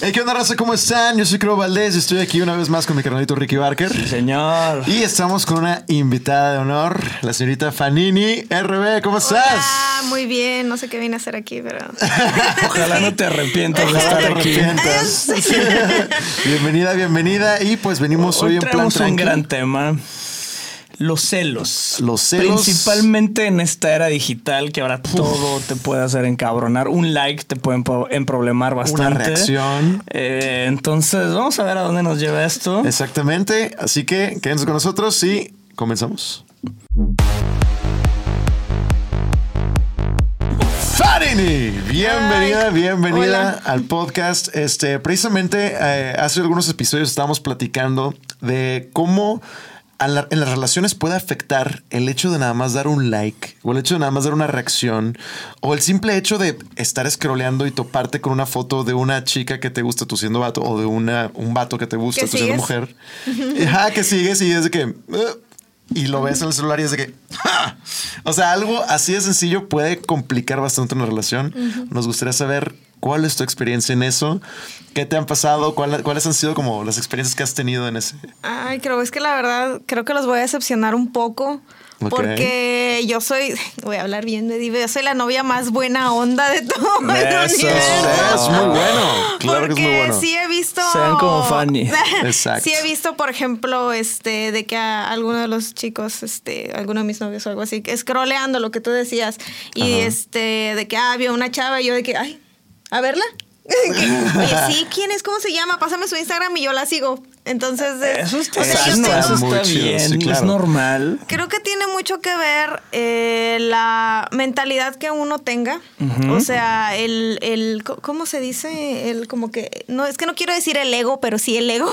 Hey, ¿qué onda, raza? ¿Cómo están? Yo soy Crow Valdés y estoy aquí una vez más con mi carnalito Ricky Barker. Señor. Y estamos con una invitada de honor, la señorita Fanini RB. ¿Cómo estás? Hola, muy bien. No sé qué vine a hacer aquí, pero. Ojalá no te arrepientas de estar te aquí. arrepientas. bienvenida, bienvenida. Y pues venimos hoy, Hoy en plan un gran tema. Los celos. Los celos. Principalmente en esta era digital que ahora todo te puede hacer encabronar. Un like te puede empro- emproblemar bastante. reacción. Eh, entonces, vamos a ver a dónde nos lleva esto. Exactamente. Así que quédense con nosotros y comenzamos. Farini, bienvenida, bienvenida hola. al podcast. Este, precisamente eh, hace algunos episodios estábamos platicando de cómo la- en las relaciones puede afectar el hecho de nada más dar un like o el hecho de nada más dar una reacción o el simple hecho de estar scrolleando y toparte con una foto de una chica que te gusta tú siendo vato o de una, un vato que te gusta ¿Que tú siendo mujer. Ajá, que sigues y es de que... "Uh", y lo ves en el celular y es de que... "Ja". O sea, algo así de sencillo puede complicar bastante una relación. Nos gustaría saber cuál es tu experiencia en eso. ¿Qué te han pasado? ¿Cuál- ¿Cuáles han sido como las experiencias que has tenido en ese? Ay, creo, es que la verdad, creo que los voy a decepcionar un poco. Porque yo soy, voy a hablar bien de Diva, yo soy la novia más buena onda de todo el Eso. universo. Es muy bueno. Claro que es muy Porque bueno. sí he visto. Sean como Fanny. Exacto. Sí he visto, por ejemplo, este, de que a alguno de los chicos, este, alguno de mis novios o algo así, scrolleando lo que tú decías. Y Ajá. este, de que ah, vio una chava y yo de que, ay, a verla. Oye, sí, ¿quién es? ¿Cómo se llama? Pásame su Instagram y yo la sigo. Entonces, eh, Eso está, o sea, yo sano, tengo- eso Muy está chido, bien, sí, claro. es normal. Creo que tiene mucho que ver eh, la mentalidad que uno tenga. O sea, el, el, ¿cómo se dice? El como que, no, es que no quiero decir el ego, pero sí el ego.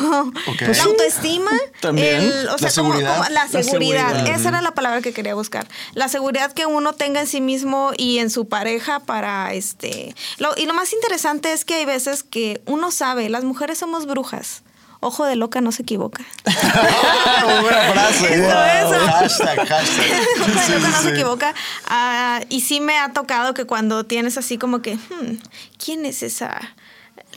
Pues La sí. autoestima. También. el- o sea, La como- seguridad. como la La seguridad. seguridad. Esa era la palabra que quería buscar. La seguridad que uno tenga en sí mismo y en su pareja para este. Lo- y lo más interesante es que hay veces que uno sabe, las mujeres somos brujas. Ojo de loca no se equivoca. Buena frase. Eso, Wow. eso. Hashtag, hashtag. Bueno, Sí, no sí, se equivoca. Ah, y sí me ha tocado que cuando tienes así como que, hmm, ¿quién es esa?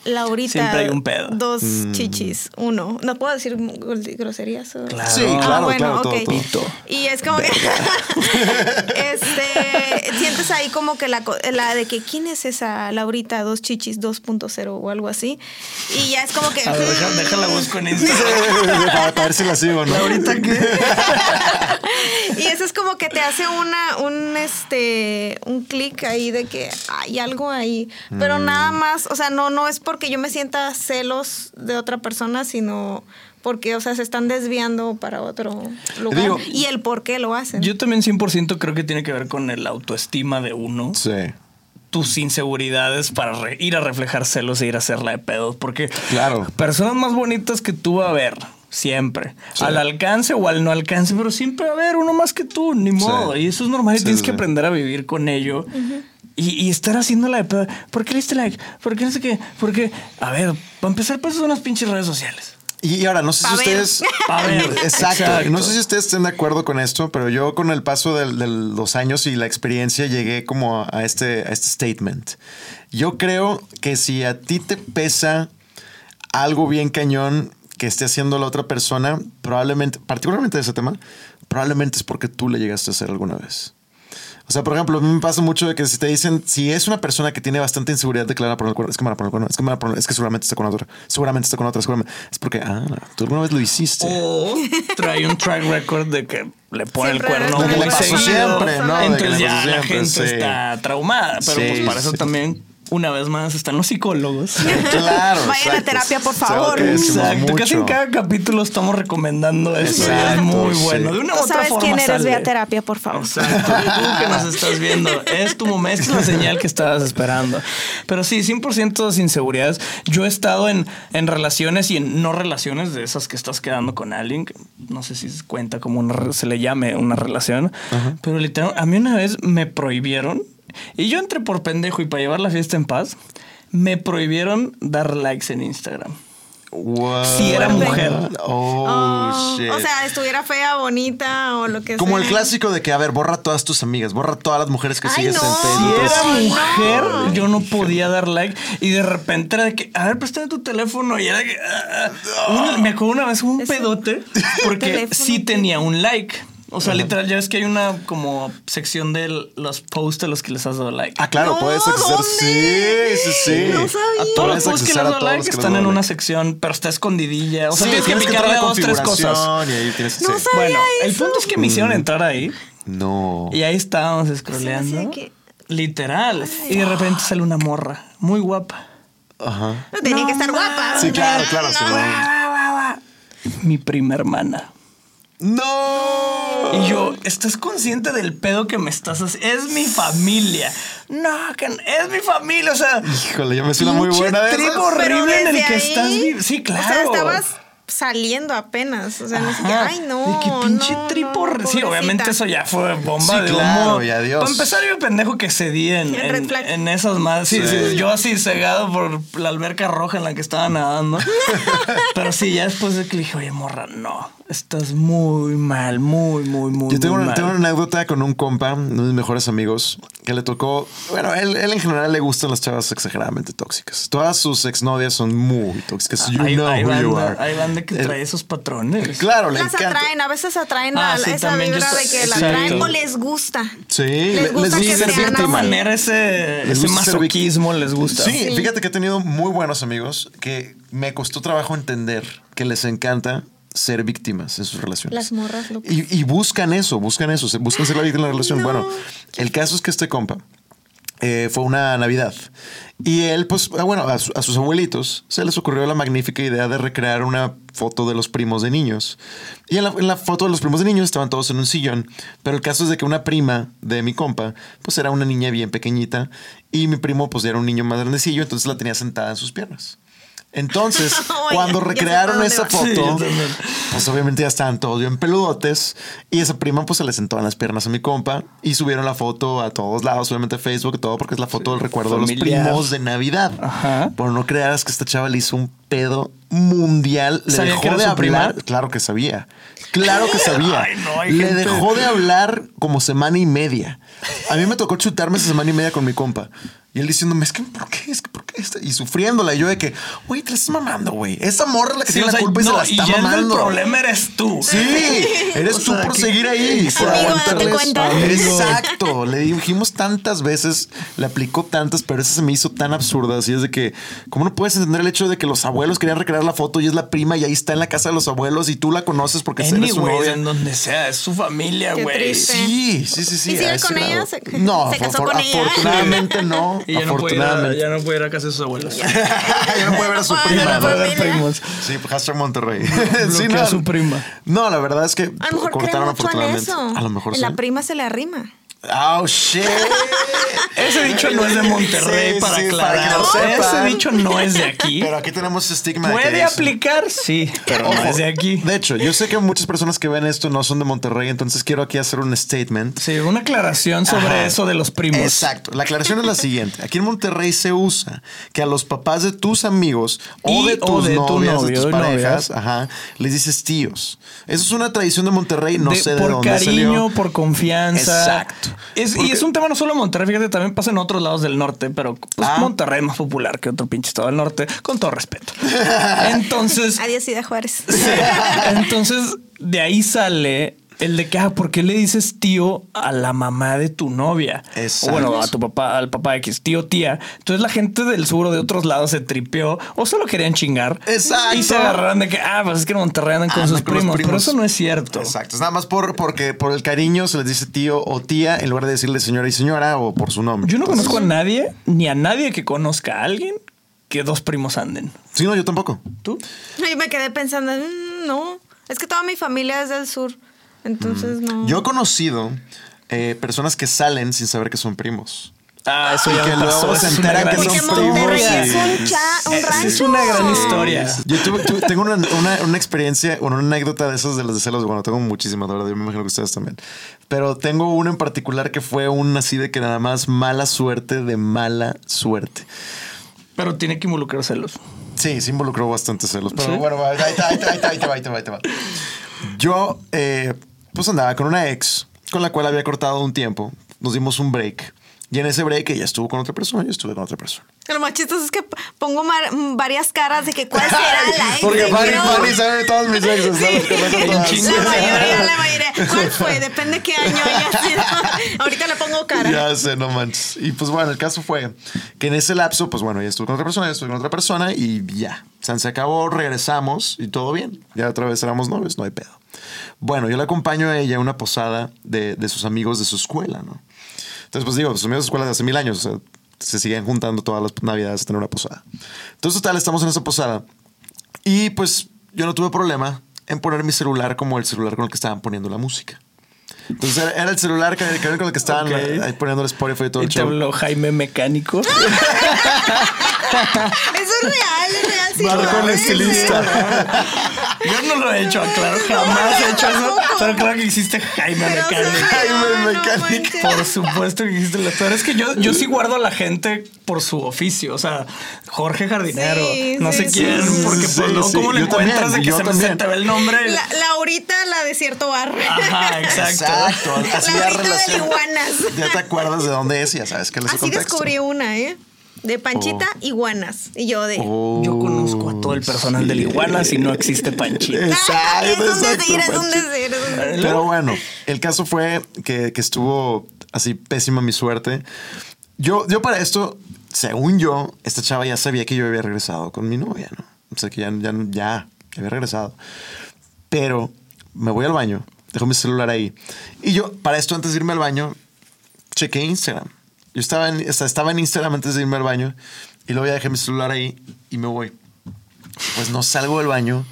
Laurita. Siempre hay un pedo. Dos Mm. chichis, uno. ¿No puedo decir gr- groserías? o- Claro. Sí, Ah, claro, bueno, claro, todo, ok. todo. Pito. Y es como que. este. Sientes ahí como que la, co- la de que, ¿quién es esa Laurita dos chichis 2.0 o algo así? Y ya es como que. A ver, deja, hmm, deja la busco en Instagram. para, para ver si la sigo, ¿no? ¿Ahorita qué? Y eso es como que te hace una, un este, un clic ahí de que hay algo ahí. Pero Mm. nada más, o sea, no, no es porque yo me sienta celos de otra persona, sino porque, o sea, se están desviando para otro lugar. Digo- y el por qué lo hacen. Yo también 100% creo que tiene que ver con el autoestima de uno. Sí. tus inseguridades para re- ir a reflejar celos e ir a hacerla de pedos. Porque Claro. personas más bonitas que tú va a haber. Siempre. Sí. Al alcance o al no alcance, pero siempre va a haber uno más que tú, ni modo. Y eso es normal y Sí, tienes sí, que aprender a vivir con ello. Y, y estar haciéndola de pedo. ¿Por qué le diste like? ¿Por qué no sé qué? Porque, a ver, para empezar, pues son unas pinches redes sociales. Y ahora, no sé Pa' si ver. ustedes. Pa' ver. Exacto. Exacto. No sé si ustedes estén de acuerdo con esto, pero yo con el paso de, los años y la experiencia llegué como a este, a este statement. Yo creo que si a ti te pesa algo bien cañón que esté haciendo la otra persona, probablemente, particularmente de ese tema, probablemente es porque tú le llegaste a hacer alguna vez. O sea, por ejemplo, a mí me pasa mucho de que si te dicen, si es una persona que tiene bastante inseguridad de que le van a poner el cuerno, es que me van a poner el cuerno, es que me van a poner- es que seguramente está con otra, seguramente está con otra, seguramente. Es porque, ah, tú alguna vez lo hiciste. O trae un track record de que le pone Siempre el cuerno muy seguido. siempre, ¿no? De que Entonces ya la gente sí. está traumada. Pero Sí, pues para eso sí. también, una vez más, están los psicólogos. Claro. Vayan a terapia, por favor. Exacto. Casi en cada capítulo estamos recomendando eso. Exacto, es muy sí. bueno. De una u Tú otra sabes forma quién eres, sale. ve a terapia, por favor. Exacto. Tú que nos estás viendo, es tu momento, es la señal que estabas esperando. Pero sí, 100% sin inseguridades. Yo he estado en, en relaciones y en no relaciones de esas que estás quedando con alguien. que No sé si se cuenta como una, se le llame una relación. Pero literal, a mí una vez me prohibieron. Y yo entré por pendejo y para llevar la fiesta en paz, me prohibieron dar likes en Instagram. What? Si era mujer. Oh, Oh, shit. o sea, estuviera fea, bonita o lo que Como sea. el clásico de que, a ver, borra todas tus amigas, borra todas las mujeres que Ay, sigues no. en Si Facebook. era Ay, mujer, no. yo no podía dar like. Y de repente era de que, a ver, préstame tu teléfono. Y era que. ah, ah. Me acuerdo una vez un pedote porque sí tenía un like. O sea, literal, ya ves que hay una como sección de los posts a los que les has dado like. Ah, claro, No, puedes acceder. ¿dónde? Sí, sí, sí. No sabía. A todos los posts que les has dado like están en una sección, pero está escondidilla. O sea, Sí, tienes que tienes que picarle a dos, tres cosas. configuración y ahí tienes No sí. sabía Bueno, el eso. punto es que me hicieron entrar ahí No. y ahí estábamos Se scrolleando. hace que- Literal. Y de repente sale una morra muy guapa. Ajá. No tenía No que estar guapa. Sí, claro, claro. sí, Mi prima hermana. No. Y yo, ¿estás consciente del pedo que me estás haciendo? Es mi familia. No, que es mi familia. O sea, Híjole, ya me suena muy buena de trip esas. horrible en el que ahí, estás viviendo. Sí, claro. O sea, estabas saliendo apenas. O sea, no sé qué. Ajá. Ay, no. De que pinche no, tripo. no, sí, obviamente eso ya fue bomba Sí, de claro, humo. y adiós. Para empezar, yo pendejo que cedí en, en esas más. Sí, Sí. sí, yo así cegado por la alberca roja en la que estaba nadando. Pero sí, ya después de que le dije, oye, morra, no. Estás muy mal, muy, muy, muy, Yo tengo muy una, mal. tengo una anécdota con un compa, uno de mis mejores amigos, que le tocó. Bueno, él, él en general le gustan las chavas exageradamente tóxicas. Todas sus exnovias son muy tóxicas. You know hay who you banda, are. hay banda que El- trae esos patrones. Claro, le Las encanta. atraen, a veces atraen Ah, a sí, esa vibra de que la atraen o les gusta. Sí, le- gusta les que gusta ser de manera ese, Les ese masoquismo les gusta. Sí, fíjate que he tenido muy buenos amigos que me costó trabajo entender que les encanta ser víctimas en sus relaciones. Las morras locas. Y, y buscan eso, buscan eso, buscan ser la víctima de la relación. No. Bueno, el caso es que este compa eh, fue una Navidad y él, pues, ah, bueno, a, su- a sus abuelitos se les ocurrió la magnífica idea de recrear una foto de los primos de niños. Y en la, en la foto de los primos de niños estaban todos en un sillón, pero el caso es de que una prima de mi compa, pues era una niña bien pequeñita y mi primo, pues era un niño más grandecillo, entonces la tenía sentada en sus piernas. Entonces, Oh, cuando ya- recrearon esa. Sí, foto, pues obviamente ya estaban todos bien peludotes. Y esa prima, pues se le sentó en las piernas a mi compa. Y subieron la foto a todos lados, obviamente Facebook y todo, porque es la foto del recuerdo de los primos de Navidad. Ajá. Pero no creas que esta chava le hizo un pedo mundial. Le ¿Sabía dejó que era de su hablar. prima? Claro que sabía. Claro que sabía. Ay, no, hay le gente- dejó de hablar como semana y media. A mí me tocó chutarme esa semana y media con mi compa. Y él diciéndome, es que, ¿por qué? Es que, ¿por qué? Y sufriéndola. Y yo de que, güey, te la estás mamando, güey. Esa morra es la que Sí, tiene o sea, la culpa y se no, la está ya el del mamando. problema eres tú. Sí, eres O tú sea, por que- seguir ahí. por Amigo, aguantarles. date cuenta. Exacto. Le dijimos tantas veces, le aplicó tantas, pero esa se me hizo tan absurda. Así es de que, ¿cómo no puedes entender el hecho de que los abuelos querían recrear la foto y es la prima y ahí está en la casa de los abuelos y tú la conoces porque eres su novia? en donde sea, es su familia, güey. Sí, sí, sí, sí. ¿Y sigue con ella? grado. ¿Se- no, se casó afor- con ella? Afortunadamente no. Y ya no, ir afortunadamente. ya no puede ir a casa de sus abuelos. ya no puede ver a su prima. no no puede ver primos. Sí, hashtag Monterrey. bloquea a su prima. No, la verdad es que A lo mejor cortaron afortunadamente. eso. A lo mejor la sí. prima se le arrima. Oh, shit. Ese dicho no es de Monterrey, Sí, para sí, aclarar. para que lo Ese dicho no es de aquí. Pero aquí tenemos estigma de que ¿Puede aplicar? Sí, pero no es de aquí. De hecho, yo sé que muchas personas que ven esto no son de Monterrey, entonces quiero aquí hacer un statement. Sí, una aclaración sobre Ajá. eso de los primos. Exacto. La aclaración es la siguiente. Aquí en Monterrey se usa que a los papás de tus amigos o de tus o de tu novias, novio de tus parejas, ajá, les dices tíos. Eso es una tradición de Monterrey, no De- sé de por dónde cariño, salió. por confianza. Exacto. Es, Porque- Y es un tema no solo en Monterrey, fíjate, también pasa en otros lados del norte, pero pues, Ah. Monterrey es más popular que otro pinche estado del norte, con todo respeto. Entonces, Adiós, Ciudad Juárez. sí, entonces de ahí sale el de que, ah, ¿por qué le dices tío a la mamá de tu novia? Exacto. O bueno, a tu papá, al papá X, tío, tía. Entonces la gente del sur o de otros lados se tripeó o solo querían chingar. Exacto. Y se agarraron de que, ah, pues es que en Monterrey andan con sus con primos, Pero eso no es cierto. Exacto. Es nada más por, porque por el cariño se les dice tío o tía en lugar de decirle señora y señora o por su nombre. Yo no Entonces- conozco a nadie, ni a nadie que conozca a alguien que dos primos anden. Sí, no, yo tampoco. ¿Tú? Y me quedé pensando, "Mm, no, es que toda mi familia es del sur. Entonces, no. Yo he conocido eh, personas que salen sin saber que son primos. Ah, eso Y ya que luego se es enteran que son primos es un, cha- un rancho. es una gran historia. Yo tuve- tu- tengo una, una- una experiencia, bueno, una anécdota de esas de los de celos. Bueno, tengo muchísimas, de verdad. Yo me imagino que ustedes también. Pero tengo una en particular que fue un así de que nada más mala suerte de mala suerte. Pero tiene que involucrar celos. Sí, se involucró bastante celos. Pero ¿Sí? bueno, ahí te va, ahí te va, ahí te va, ahí te va, ahí te va, ahí te va. Yo, eh, pues andaba con una ex con la cual había cortado un tiempo. Nos dimos un break. Y en ese break ella estuvo con otra persona y yo estuve con otra persona. Lo más chistoso es que pongo mar- varias caras de que cuál será la ex Porque Fanny. Fanny sabe todas mis exes. chingo. La mayoría, la mayoría. ¿Cuál fue? Depende qué año haya sido. Ahorita le pongo cara. Ya sé, no manches. Y pues bueno, el caso fue que en ese lapso, pues bueno, ya estuve con otra persona, ya estuve con otra persona y ya. O sea, se acabó, regresamos y todo bien. Ya otra vez éramos novios, no hay pedo. Bueno, yo le acompaño a ella a una posada de, de sus amigos de su escuela, ¿no? Entonces, pues digo, sus amigos de su escuela de hace mil años, o sea, se siguen juntando todas las navidades a tener una posada. Entonces, total, estamos en esa posada y pues yo no tuve problema en poner mi celular como el celular con el que estaban poniendo la música. Entonces era, el celular con el que estaban Ok. ahí poniendo el Spotify y todo Y el te show. habló Jaime Mecánico. Eso es real, es real. Sí, Marco el es. estilista. Yo no lo he hecho, claro, jamás he hecho eso. Pero claro que hiciste Jaime sí, Jaime manches. Por supuesto que hiciste lo peor. Es que yo, yo sí guardo a la gente por su oficio. O sea, Jorge Jardinero, Sí, no sí, sé sí, quién, sí, porque sí, pues no, sí. ¿cómo le encuentras también, de que se me se también. te ve el nombre? La, Laurita, la de cierto barrio. Ajá, exacto. Exacto. Así ya Laurita de iguanas. Ya te acuerdas de dónde es y ya sabes que les Así contexto. descubrí una, ¿eh? De Panchita, iguanas. Y yo de. Oh, Yo conozco a todo el personal del Iguana si no existe Panchita. Ah, Exacto, es un exacto, decir, Panchito. decir, es un decir. Pero bueno, el caso fue que, que estuvo así pésima mi suerte. Yo, yo para esto, según yo, esta chava ya sabía que yo había regresado con mi novia, ¿no? O sea, que ya, ya, ya había regresado. Pero me voy al baño, dejo mi celular ahí. Y yo, para esto, antes de irme al baño, chequé Instagram. Yo estaba en, estaba en Instagram antes de irme al baño y luego ya dejé mi celular ahí y me voy. Pues no salgo del baño.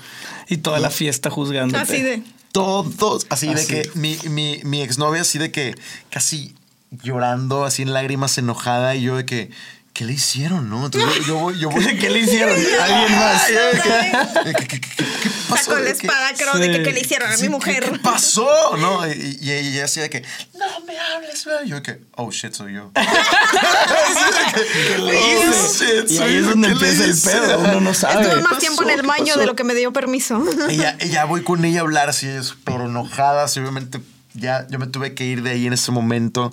Y toda la fiesta juzgándote. Así de. Todos, así, de que mi, mi, mi exnovia, así de que casi llorando, así en lágrimas, enojada, y yo de que, ¿qué le hicieron, no? Entonces yo, yo voy, yo voy. ¿Qué le hicieron? ¿Alguien más? Que- que- ¿Qué pasó? Sacó la De que- espada, creo, de que, Sí. que le hicieron a sí, mi ¿qué- mujer. ¿Qué pasó? No, y, y ella así de que, no me hables, güey. Yo de que, oh shit, soy yo. ¿Qué le hice? Y ahí es donde empieza el pedo, uno no sabe. Estuve ¿Qué más tiempo en el ¿Qué baño de lo que me dio permiso. Y ya, y ya voy con ella a hablar así, pero enojada, así, obviamente ya yo me tuve que ir de ahí en ese momento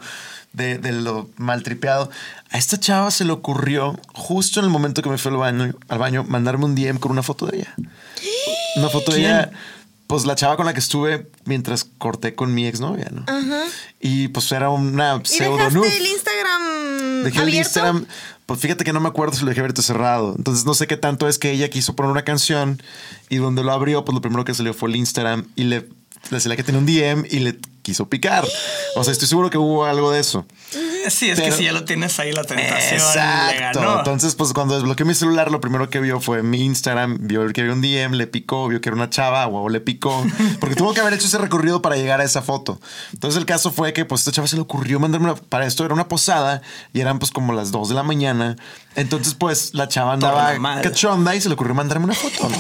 de, de lo maltripeado. A esta chava se le ocurrió, justo en el momento que me fui al baño, al baño mandarme un DM con una foto de ella. Una foto de ella, pues la chava con la que estuve mientras corté con mi exnovia, ¿no? Y pues era una ¿Y pseudo dejaste nude. el Instagram Dejé el? Instagram. Pues fíjate que no me acuerdo si lo dejé abierto o cerrado. Entonces no sé qué tanto es que ella quiso poner una canción y donde lo abrió, pues lo primero que salió fue el Instagram y le, salía que tenía un DM y le quiso picar. O sea, estoy seguro que hubo algo de eso. Sí, es que si ya lo tienes ahí, la tentación le Exacto. ganó. Entonces, pues cuando desbloqueé mi celular, lo primero que vio fue mi Instagram, vio que había un DM, le picó, vio que era una chava, o le picó, porque tuvo que haber hecho ese recorrido para llegar a esa foto. Entonces el caso fue que pues esta chava se le ocurrió mandarme una, para esto era una posada y eran pues como las 2 de la mañana. Entonces pues la chava andaba cachonda y se le ocurrió mandarme una foto, ¿no?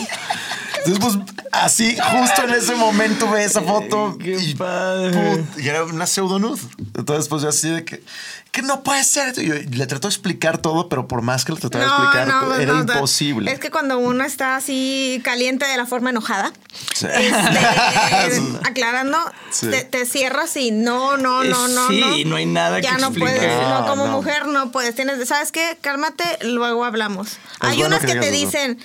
Entonces, pues, así, justo en ese momento ve esa foto. Qué y, padre. put, y era una pseudo nude. Entonces, pues, yo así de que, que no puede ser. Y yo le trato de explicar todo, pero por más que le trataba de explicar, era no, no. imposible. Es que cuando uno está así caliente de la forma enojada, Sí. este, aclarando, Sí. te, te cierras y no, no, no, Eh, no. sí, no hay nada que Ya no explicar. puedes, no, No, como no. mujer no puedes. Tienes, ¿sabes qué? Cálmate, luego hablamos. Hay bueno unas que que, te eso. dicen,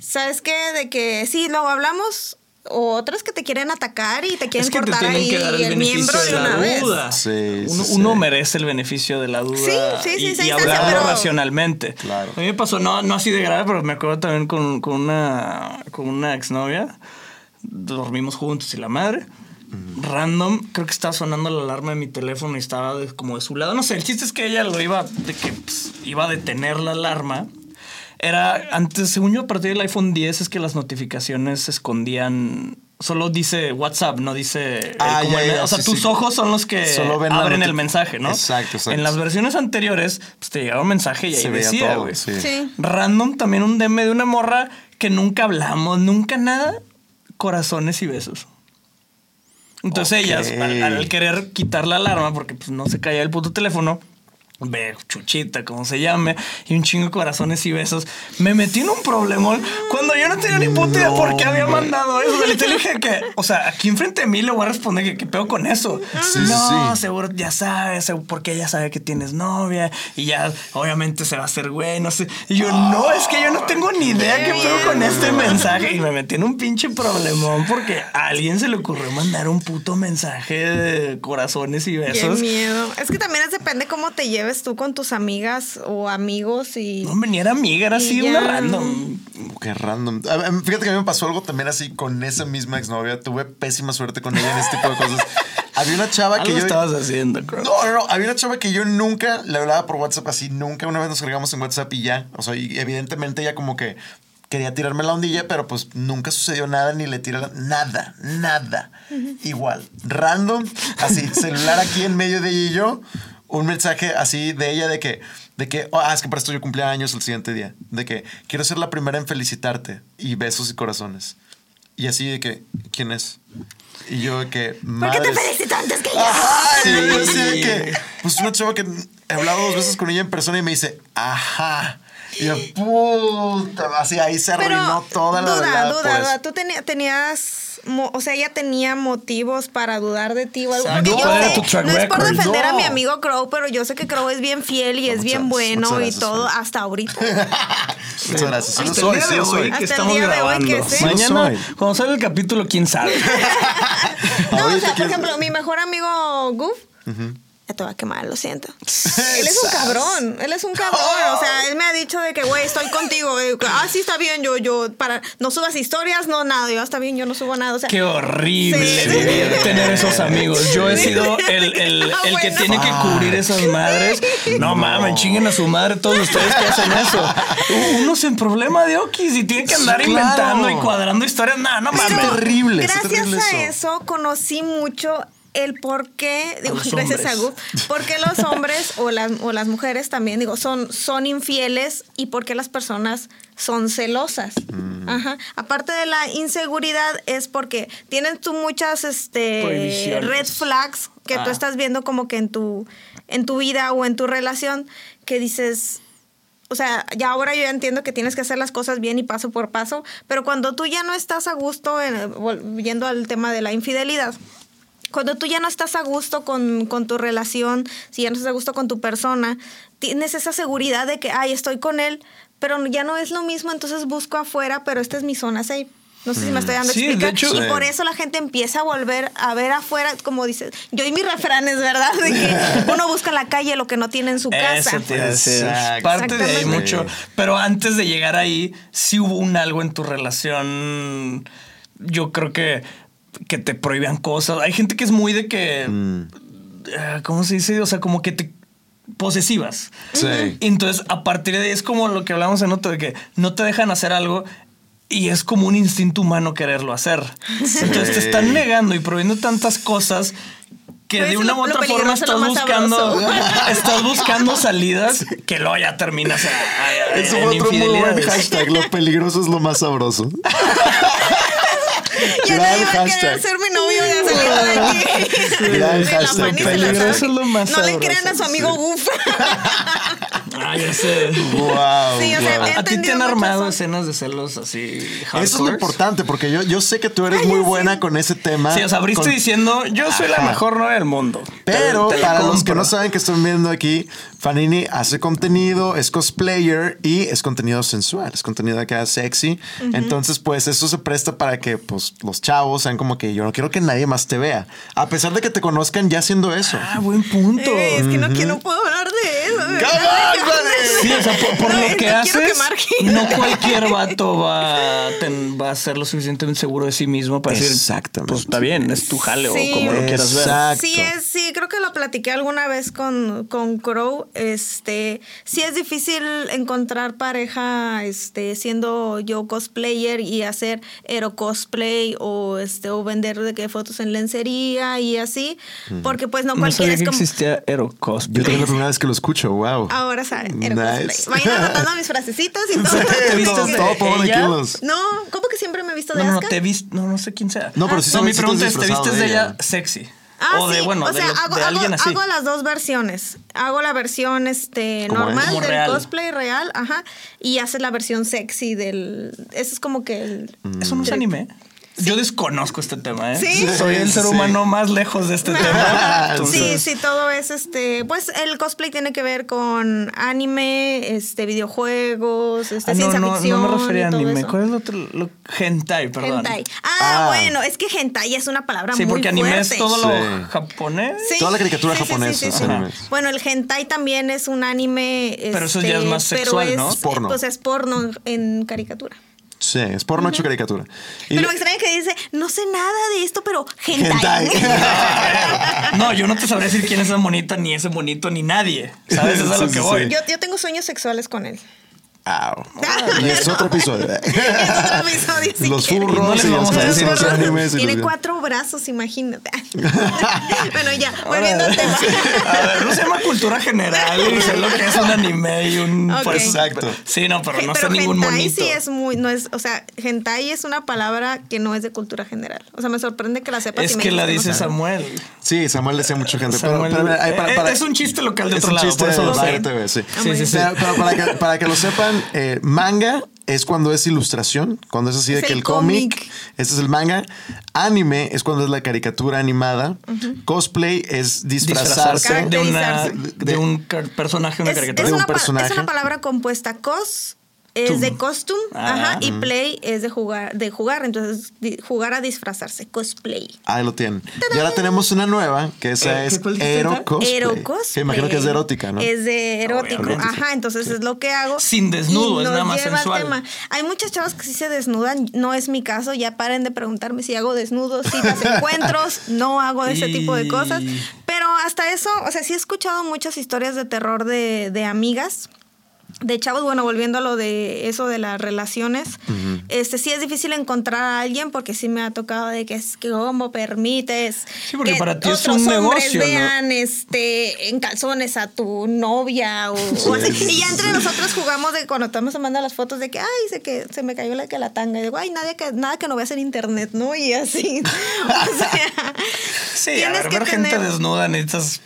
¿sabes qué? De que sí, luego hablamos. O otras que te quieren atacar y te quieren Es que te cortar tienen ahí que dar el, el miembro beneficio de de una la vez. Sí, uno, sí, uno sí. merece el beneficio de la duda Sí, sí, sí, y, sí, y hablarlo pero- racionalmente. Claro. A mí me pasó, no, no así de grave, pero me acuerdo también con, con una, con una exnovia. Dormimos juntos y la madre. Random, creo que estaba sonando la alarma de mi teléfono y estaba de- como de su lado. No sé, el chiste es que ella lo iba, de que pues, iba a detener la alarma. Era antes, según yo, a partir del iPhone 10 es que las notificaciones se escondían. Solo dice WhatsApp, no dice. el- Ah, como ya, el- ya, o sea, sí, tus sí. ojos son los que Solo ven abren el mensaje, ¿no? Exacto, exacto. En las versiones anteriores, pues te llegaba un mensaje y ahí Se veía decía, todo, güey. sí. Sí. Random, también un DM de una morra que nunca hablamos, nunca nada, corazones y besos. Entonces ellas, al, al querer quitar la alarma, porque pues no se caía el puto teléfono, chuchita, como se llame, y un chingo de corazones y besos. Me metí en un problemón cuando yo no tenía ni puta idea por qué había mandado eso. Le dije que, o sea, aquí enfrente de mí le voy a responder que qué pedo con eso. Sí, no, sí. seguro ya sabes, porque ella sabe que tienes novia y ya obviamente se va a hacer güey, no sé. Y yo, no, es que yo no tengo ni idea qué pedo con este mensaje. Y me metí en un pinche problemón porque a alguien se le ocurrió mandar un puto mensaje de corazones y Qué besos. miedo. Es que también depende cómo te lleves tú con tus amigas o amigos y. No, ni era amiga, era así una ya. random. Qué random. Fíjate que a mí me pasó algo también así con esa misma exnovia. Tuve pésima suerte con ella en este tipo de cosas. Había una chava que yo. estabas haciendo, creo. No, no, no. Había una chava que yo nunca le hablaba por WhatsApp así. Nunca. Una vez nos cargamos en WhatsApp y ya. O sea, y evidentemente ella como que quería tirarme la ondilla, pero pues nunca sucedió nada ni le tiré la- nada, nada. Igual. Random. Así, celular aquí en medio de ella y yo. Un mensaje así de ella de que, de que, oh, ah, es que para esto yo cumplía años el siguiente día. De que quiero ser la primera en felicitarte y besos y corazones. Y así de que, ¿quién es? Y yo de que, ¿Por qué te felicito antes que yo? Ajá, y Sí. yo así de que, pues una chava que he hablado dos veces con ella en persona y me dice, ajá. Y yo, puta, así ahí se arruinó toda la duda, duda, por eso. duda. Tú tenías, mo- o sea, ella tenía motivos para dudar de ti o algo. ¿Cuál yo era sé- tu track no es por defender a No. mi amigo Crow, pero yo sé que Crow es bien fiel y es Muchas- bien bueno y todo hasta ahorita. Muchas gracias. Sí lo Hasta soy, el día de hoy que estamos lo Mañana, cuando salga el capítulo, quién sabe. No, o sea, por ejemplo, mi mejor amigo Goof. Te va a quemar, lo siento. Él es un cabrón, él es un cabrón. O sea, él me ha dicho de que, güey, estoy contigo. Ah, sí, está bien, yo, yo, para, no subas historias, no nada. Yo, está bien, yo no subo nada. O sea, Qué horrible Sí. vivir, tener esos amigos. Yo he sido el, el- Ah, el que bueno. tiene que cubrir esas madres. No mames, chinguen a su madre todos ustedes que hacen eso. Uno sin problema de okis y tiene que andar Sí, claro. inventando y cuadrando historias. No, no Pero- mames. terrible, está Gracias terrible a eso. eso. conocí mucho el por qué, digo, gracias a. Gu, por qué los hombres o las, o las mujeres también, digo, son, son infieles y por qué las personas son celosas. Mm. Ajá. Aparte de la inseguridad es porque tienen tú muchas este, red flags que tú Ah. estás viendo como que en tu, en tu vida o en tu relación que dices, o sea, ya ahora yo ya entiendo que tienes que hacer las cosas bien y paso por paso, pero cuando tú ya no estás a gusto, en- volviendo al tema de la infidelidad, cuando tú ya no estás a gusto con, con tu relación, si ya no estás a gusto con tu persona, tienes esa seguridad de que, ay, estoy con él, pero ya no es lo mismo, entonces busco afuera, pero esta es mi zona safe. No sé si me estoy dando a Sí, de hecho- y Sí. por eso la gente empieza a volver a ver afuera, como dices, yo y mis refranes, ¿verdad? De que uno busca en la calle lo que no tiene en su casa. Eso decir. Exacto. Parte de ahí Exactamente. mucho. Pero antes de llegar ahí, sí hubo un algo en tu relación. Yo creo que, que te prohíban cosas. Hay gente que es muy de que. eh, ¿Cómo se dice? O sea, como que te. posesivas. Sí. Entonces, a partir de ahí es como lo que hablamos en otro, de que no te dejan hacer algo y es como un instinto humano quererlo hacer. Entonces te están negando y prohibiendo tantas cosas que Pues de una u otra forma estás buscando, estás buscando salidas que luego ya terminas en otro muy buen hashtag. Lo peligroso es lo más sabroso. Ya Gran nadie va a querer ser mi novio ya salió de aquí. Gran De la hashtag. Peligroso lo más No le crean a su amigo Goof. Ah, ya sé. Wow. Sí, o sea, wow. ¿A ti te han armado escenas de celos así Eso es lo importante, porque yo, yo sé que tú eres muy buena con ese tema. Sí, o sea, abriste con- diciendo, yo soy la mejor novia del mundo. Pero Te- te la para los que no saben que están viendo aquí, Fanini hace contenido, es cosplayer y es contenido sensual, es contenido acá sexy. Entonces, pues eso se presta para que pues los chavos sean como que yo no quiero que nadie más te vea. A pesar de que te conozcan ya haciendo eso. Ah, buen punto. Eh, es que no, que no puedo hablar de eso. ¡Come on, Fanny! Sí, o sea, por, por No, lo que no haces, gente. no cualquier vato va a, ten- va a ser lo suficientemente seguro de sí mismo para decir, Exactamente. pues está bien, es tu jale Sí. o como lo quieras ver. Exacto. Sí, es, sí, creo que lo platiqué alguna vez con, con Crow. Este, sí es difícil encontrar pareja, este, siendo yo cosplayer y hacer ero cosplay o este, o vender de que fotos en lencería y así, porque pues no No cualquiera sabía es que como. existía Ero Cosplay. Yo también es la primera vez que lo escucho, wow. Ahora saben, ero Nice. cosplay. Vayan anotando mis frasecitas y todo. ¿Te vistes todo, de todo pongan aquí ella? en los- No, ¿cómo que siempre me he visto de No, no, no, te viste, no, no sé quién sea. No, pero sí no, saben mi si estás pregunta es, ¿te vistes de de ella ella? sexy? Ah, o de, sí, bueno, o de, sea, hago, de alguien hago- así. hago las dos versiones. Hago la versión este normal del real. cosplay real, ajá, y haces la versión sexy del. Eso es como que el. Eso no es anime. Yo desconozco este tema, ¿eh? Sí. Soy el ser Sí. humano más lejos de este tema. Sí, Entonces, sí, todo es este. Pues el cosplay tiene que ver con anime, este, videojuegos, este, ah, no, ciencia no, ficción. no me refería a anime. eso. ¿Cuál es lo otro? Lo, hentai, perdón. Hentai. Ah, Ah. bueno, es que hentai es una palabra Sí, muy porque anime es fuerte. todo lo Sí. japonés. Sí. Toda la caricatura Sí, sí, sí, japonesa sí, sí. Bueno, el hentai también es un anime. Pero eso ya es este, más pero sexual, es- ¿no? Es porno. Pues es porno en caricatura. Sí, es por noche caricatura. Y Pero me extraña que dice, no sé nada de esto, pero hentai. Hentai. No, yo no te sabré decir quién es esa monita, ni ese monito, ni nadie. ¿Sabes? Eso es a lo que sí, voy. sí. yo, yo tengo sueños sexuales con él. Au. Y es otro episodio. Es otro episodio, si los furros No vamos a decir los animes. Tiene los- cuatro brazos, imagínate. bueno, ya, volviendo al tema. A ver, no se llama cultura general y sé lo que es un anime y un. Ok. pues, Exacto. Sí, no, pero no sé Pero ningún hentai monito. sí es muy, no es, o sea, hentai es una palabra que no es de cultura general. O sea, me sorprende que la sepas. Es y me que la dice no. Samuel. Sí, Samuel decía mucha gente. Pero, Samuel- pero, ahí para- Eh, para- es un chiste local de es otro un lado, chiste por eso de lo sé. Bayer TV, sí. Sí, sí, sí. Pero, pero para, que, para que lo sepan, eh, manga es cuando es ilustración, cuando es así de Es que el el cómic, este es el manga. Anime es cuando es la caricatura animada. Cosplay es disfrazarse. Disfrazarse de, una, Caracterizarse. de un personaje, una Es, caricatura. de un personaje. es una palabra compuesta. Cos es Tum. de costume, Ah. ajá, y play es de jugar, de jugar, entonces di- jugar a disfrazarse, cosplay. Ahí lo tienen. Y ahora tenemos una nueva, que esa Eh, es ¿qué cuál dijiste Ero? Cosplay. Que imagino que es de erótica, ¿no? Es de erótico, Obviamente. ajá, entonces es lo que hago. Sin desnudo, Y es nos nada más lleva al sensual. tema. Hay muchas chavas que sí se desnudan, no es mi caso, ya paren de preguntarme si hago desnudos, citas, encuentros, no hago ese tipo de cosas. Pero hasta eso, o sea, sí he escuchado muchas historias de terror de, de amigas. De chavos, bueno, volviendo a lo de eso de las relaciones, este sí es difícil encontrar a alguien porque sí me ha tocado de que es que cómo permites Sí, porque que para ti es otros un hombres negocio, ¿no? vean este en calzones a tu novia o, o así. Y ya entre nosotros jugamos de cuando estamos mandando las fotos de que ay, se que se me cayó la que la tanga y digo, ay, nadie que nada que no veas en internet, ¿no? Y así. O sea, Sí, a ver, que ver gente desnuda necesitas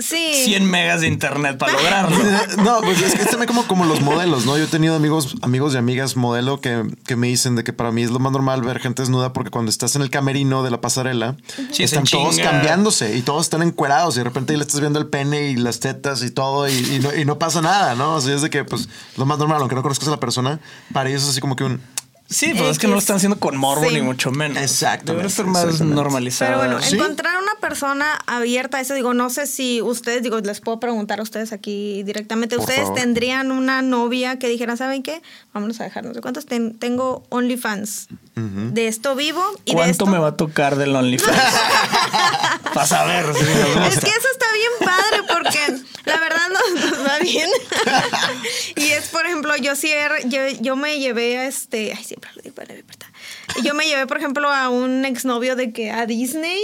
sí. 100 megas de internet para lograrlo. No, pues es que es también como, como los modelos, ¿no? Yo he tenido amigos, amigos y amigas modelo que, que me dicen de que para mí es lo más normal ver gente desnuda porque cuando estás en el camerino de la pasarela, Sí, están todos chinga. cambiándose y todos están encuerados y de repente le estás viendo el pene y las tetas y todo y, y no, y no pasa nada, ¿no? O sea, es de que pues lo más normal, aunque no conozcas a la persona, para ellos es así como que un... Sí, pues es que no lo están haciendo con morbo Sí. ni mucho menos. Exactamente, Debe ser más normalizado. Pero bueno, ¿Sí? encontrar una persona abierta a eso, digo, no sé si ustedes, digo, les puedo preguntar a ustedes aquí directamente, Por ¿ustedes favor. tendrían una novia que dijera, ¿saben qué? Vámonos a dejar no sé cuántos, ten- tengo OnlyFans. De esto vivo y de ¿Cuánto esto... me va a tocar del OnlyFans? Para saber si Es que eso está bien padre porque la verdad nos, nos va bien. y es, por ejemplo, yo sí, yo, yo me llevé a este, ay, siempre lo digo, para importa. Yo me llevé, por ejemplo, a un exnovio de que a Disney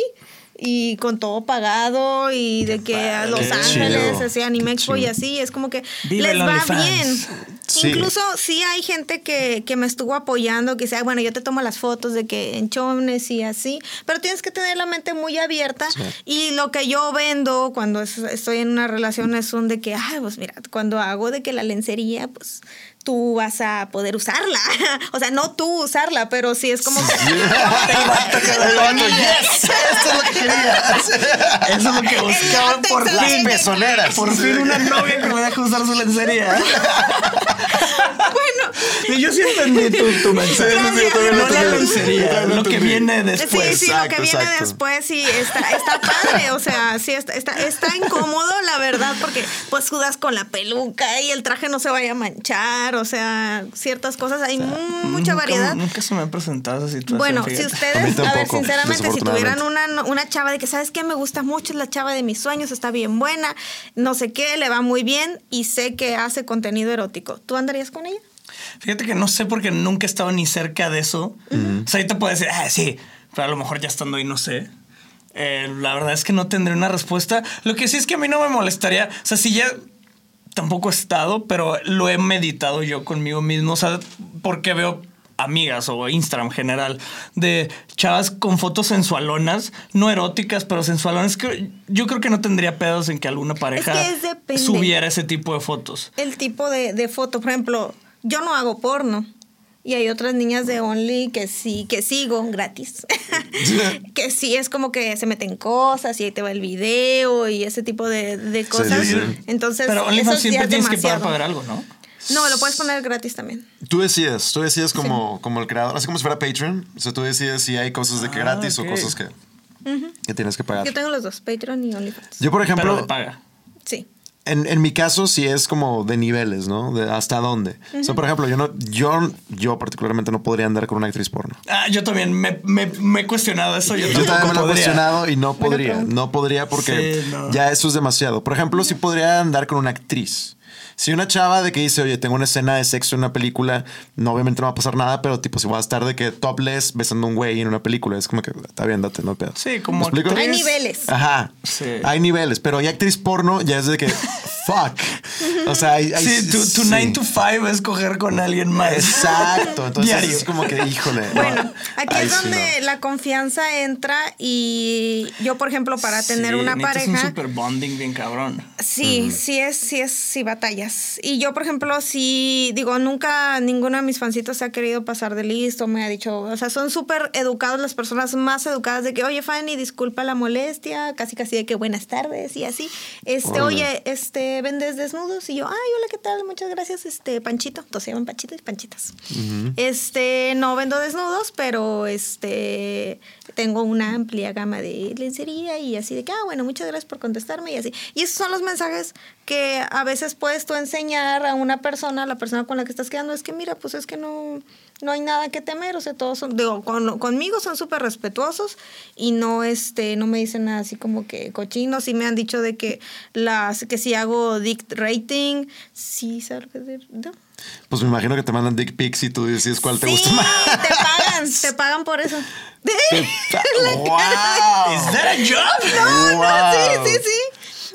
y con todo pagado y de que a Los Qué Ángeles, así Anime Expo y así, es como que les va bien. Sí. Incluso sí hay gente que, que me estuvo apoyando, que sea, bueno, yo te tomo las fotos de que en chones y así, pero tienes que tener la mente muy abierta Sí. y lo que yo vendo cuando es- estoy en una relación es un de que, ay, pues mira, cuando hago de que la lencería, pues tú vas a poder usarla. o sea, no tú usarla, pero sí es como que... Esto es lo que quería. Eso es lo que buscaba látex por de- Pezoneras. Por fin una novia que me deja usar su lencería. bueno, Y yo sí entendí tu, tu mensaje. Sí, sí, no la lencería, lo que viene Sí, después. sí, lo que viene exacto. después sí está, está padre, o sea, sí está, está, está incómodo, la verdad, porque pues sudas con la peluca y el traje no se vaya a manchar, o sea, ciertas cosas, hay mu- mucha Nunca- variedad. Nunca se me ha presentado esa situación. Bueno, si fíjate. Ustedes, a ver, sinceramente, si tuvieran una, una chava de que, ¿sabes qué? Me gusta mucho, es la chava de mis sueños, está bien buena, no sé qué, le va muy bien y sé que hace contenido erótico. ¿Tú andarías con ella? Fíjate que no sé porque nunca he estado ni cerca de eso. O sea, ahorita puedo decir, ah, sí, pero a lo mejor ya estando ahí no sé. Eh, la verdad es que no tendré una respuesta. Lo que sí es que a mí no me molestaría. O sea, si ya tampoco he estado, pero lo he meditado yo conmigo mismo. O sea, porque veo amigas o Instagram general de chavas con fotos sensualonas, no eróticas, pero sensualonas. Que yo creo que no tendría pedos en que alguna pareja Es que depende. subiera ese tipo de fotos. El tipo de, de foto, por ejemplo, yo no hago porno. Y hay otras niñas de Only que sí, que sigo gratis. que sí es como que se meten cosas y ahí te va el video y ese tipo de, de cosas. sí, sí. Entonces, Pero OnlyFans siempre es tienes que pagar ver algo, ¿no? No, lo puedes poner gratis también. Tú decides, tú decides como, como el creador, así como si fuera Patreon. O sea, tú decides si hay cosas de que Ah, gratis o cosas que, que tienes que pagar. Yo tengo los dos, Patreon y OnlyFans. Yo, por Pero ejemplo, de paga. Sí. En, en mi caso sí es como de niveles, ¿no? De hasta dónde. O sea, por ejemplo, yo no, yo, yo particularmente no podría andar con una actriz porno. Ah, yo también me, me- me he cuestionado eso. Yo, Yo también me lo he cuestionado y no podría. No podría porque Sí, no. ya eso es demasiado. Por ejemplo, sí podría andar con una actriz. Si una chava de que dice, oye, tengo una escena de sexo en una película, no, obviamente no va a pasar nada, pero tipo, si voy a estar de que topless besando a un güey en una película, es como que está bien, date, no hay pedo. Sí, como. Hay niveles. Ajá. Sí. Hay niveles, pero hay actriz porno, ya es de que, fuck. O sea, hay, hay- Sí, tu, tu sí. 9 to 5 es coger con alguien más. Exacto. Entonces Diario. es como que, híjole. no. Bueno, aquí Ay, es sí, donde la confianza entra y yo, por ejemplo, para tener una necesitas un pareja, super bonding bien cabrón. sí, sí es, sí es, sí batallas. Y yo, por ejemplo, sí, digo, nunca ninguno de mis fancitos se ha querido pasar de listo, me ha dicho, o sea, son súper educados las personas más educadas de que, oye, Fanny, disculpa la molestia, casi casi de que buenas tardes y así. Este, oye, este, ¿vendes desnudos? Y yo, ay, hola, ¿qué tal? Muchas gracias, este, Panchito. Entonces se llaman Panchito y Panchitas. Este, no vendo desnudos, pero este, tengo una amplia gama de lencería y así de que, ah, bueno, muchas gracias por contestarme y así. Y esos son los mensajes que a veces puedes tú enseñar a una persona, a la persona con la que estás quedando, es que mira, pues es que no, no hay nada que temer, o sea, todos son, digo, con- conmigo son súper respetuosos y no, este, no me dicen nada así como que cochinos y me han dicho de que las, que si hago dick rating, sí, ¿sabes que es? No. Pues me imagino que te mandan dick pics y tú decides cuál te sí, gusta más. te pagan, te pagan por eso. ¡Wow! ¿Es that a job? No, Wow. no, sí, sí, sí.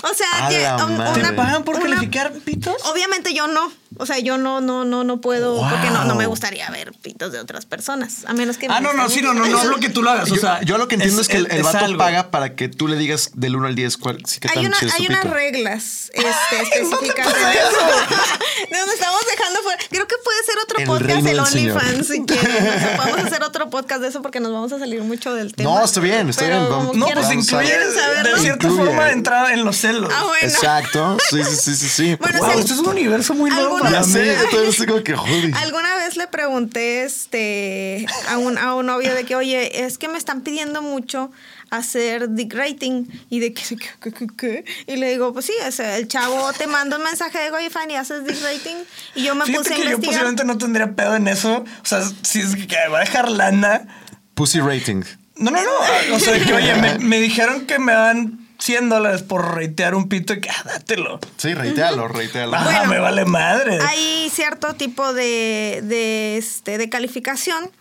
O sea, que um, madre. ¿Te una- pagan por una- calificar pitos? Obviamente yo no. O sea, yo no, no, no, no puedo, porque no, no me Wow. gustaría ver pitos de otras personas. A menos que Ah, me no, no, sí, no, no, no hablo que tú lo hagas. O sea, yo lo que entiendo es, que el, el es vato algo. paga para que tú le digas del 1 al 10 cuál, sí, Hay, tan una, es hay unas reglas este, específicas pasa de eso? Donde estamos dejando fuera. Creo que puede ser otro El podcast del. OnlyFans si quieren. O sea, podemos hacer otro podcast de eso porque nos vamos a salir mucho del tema. No, está bien, está bien, vamos- No, pues Vamos a incluye de cierta Incluye. forma entrar en los celos. Ah, bueno. Exacto. Sí, sí, sí, sí. sí. Bueno, Wow, es esto es un universo muy nuevo ¿Alguna- para ya mí. sé, yo todavía estoy como que joder. Alguna vez le pregunté este, a, un, a un novio de que, oye, es que me están pidiendo mucho hacer dick rating. Y de que. Y le digo, pues sí, o sea, el chavo te manda un mensaje de, oye, Fanny, ¿haces dick rating? Y yo me Fíjate puse a que yo investigar. posiblemente no tendría pedo en eso. O sea, si es que me va a dejar lana. Pussy rating. No, no, no. O sea, de que, oye, me, me dijeron que me dan 100 dólares por reitear un pito y que, ah, dátelo. Sí, reitealo, reitealo. Ah, Bueno, me vale madre. Hay cierto tipo de, de, este, de calificación.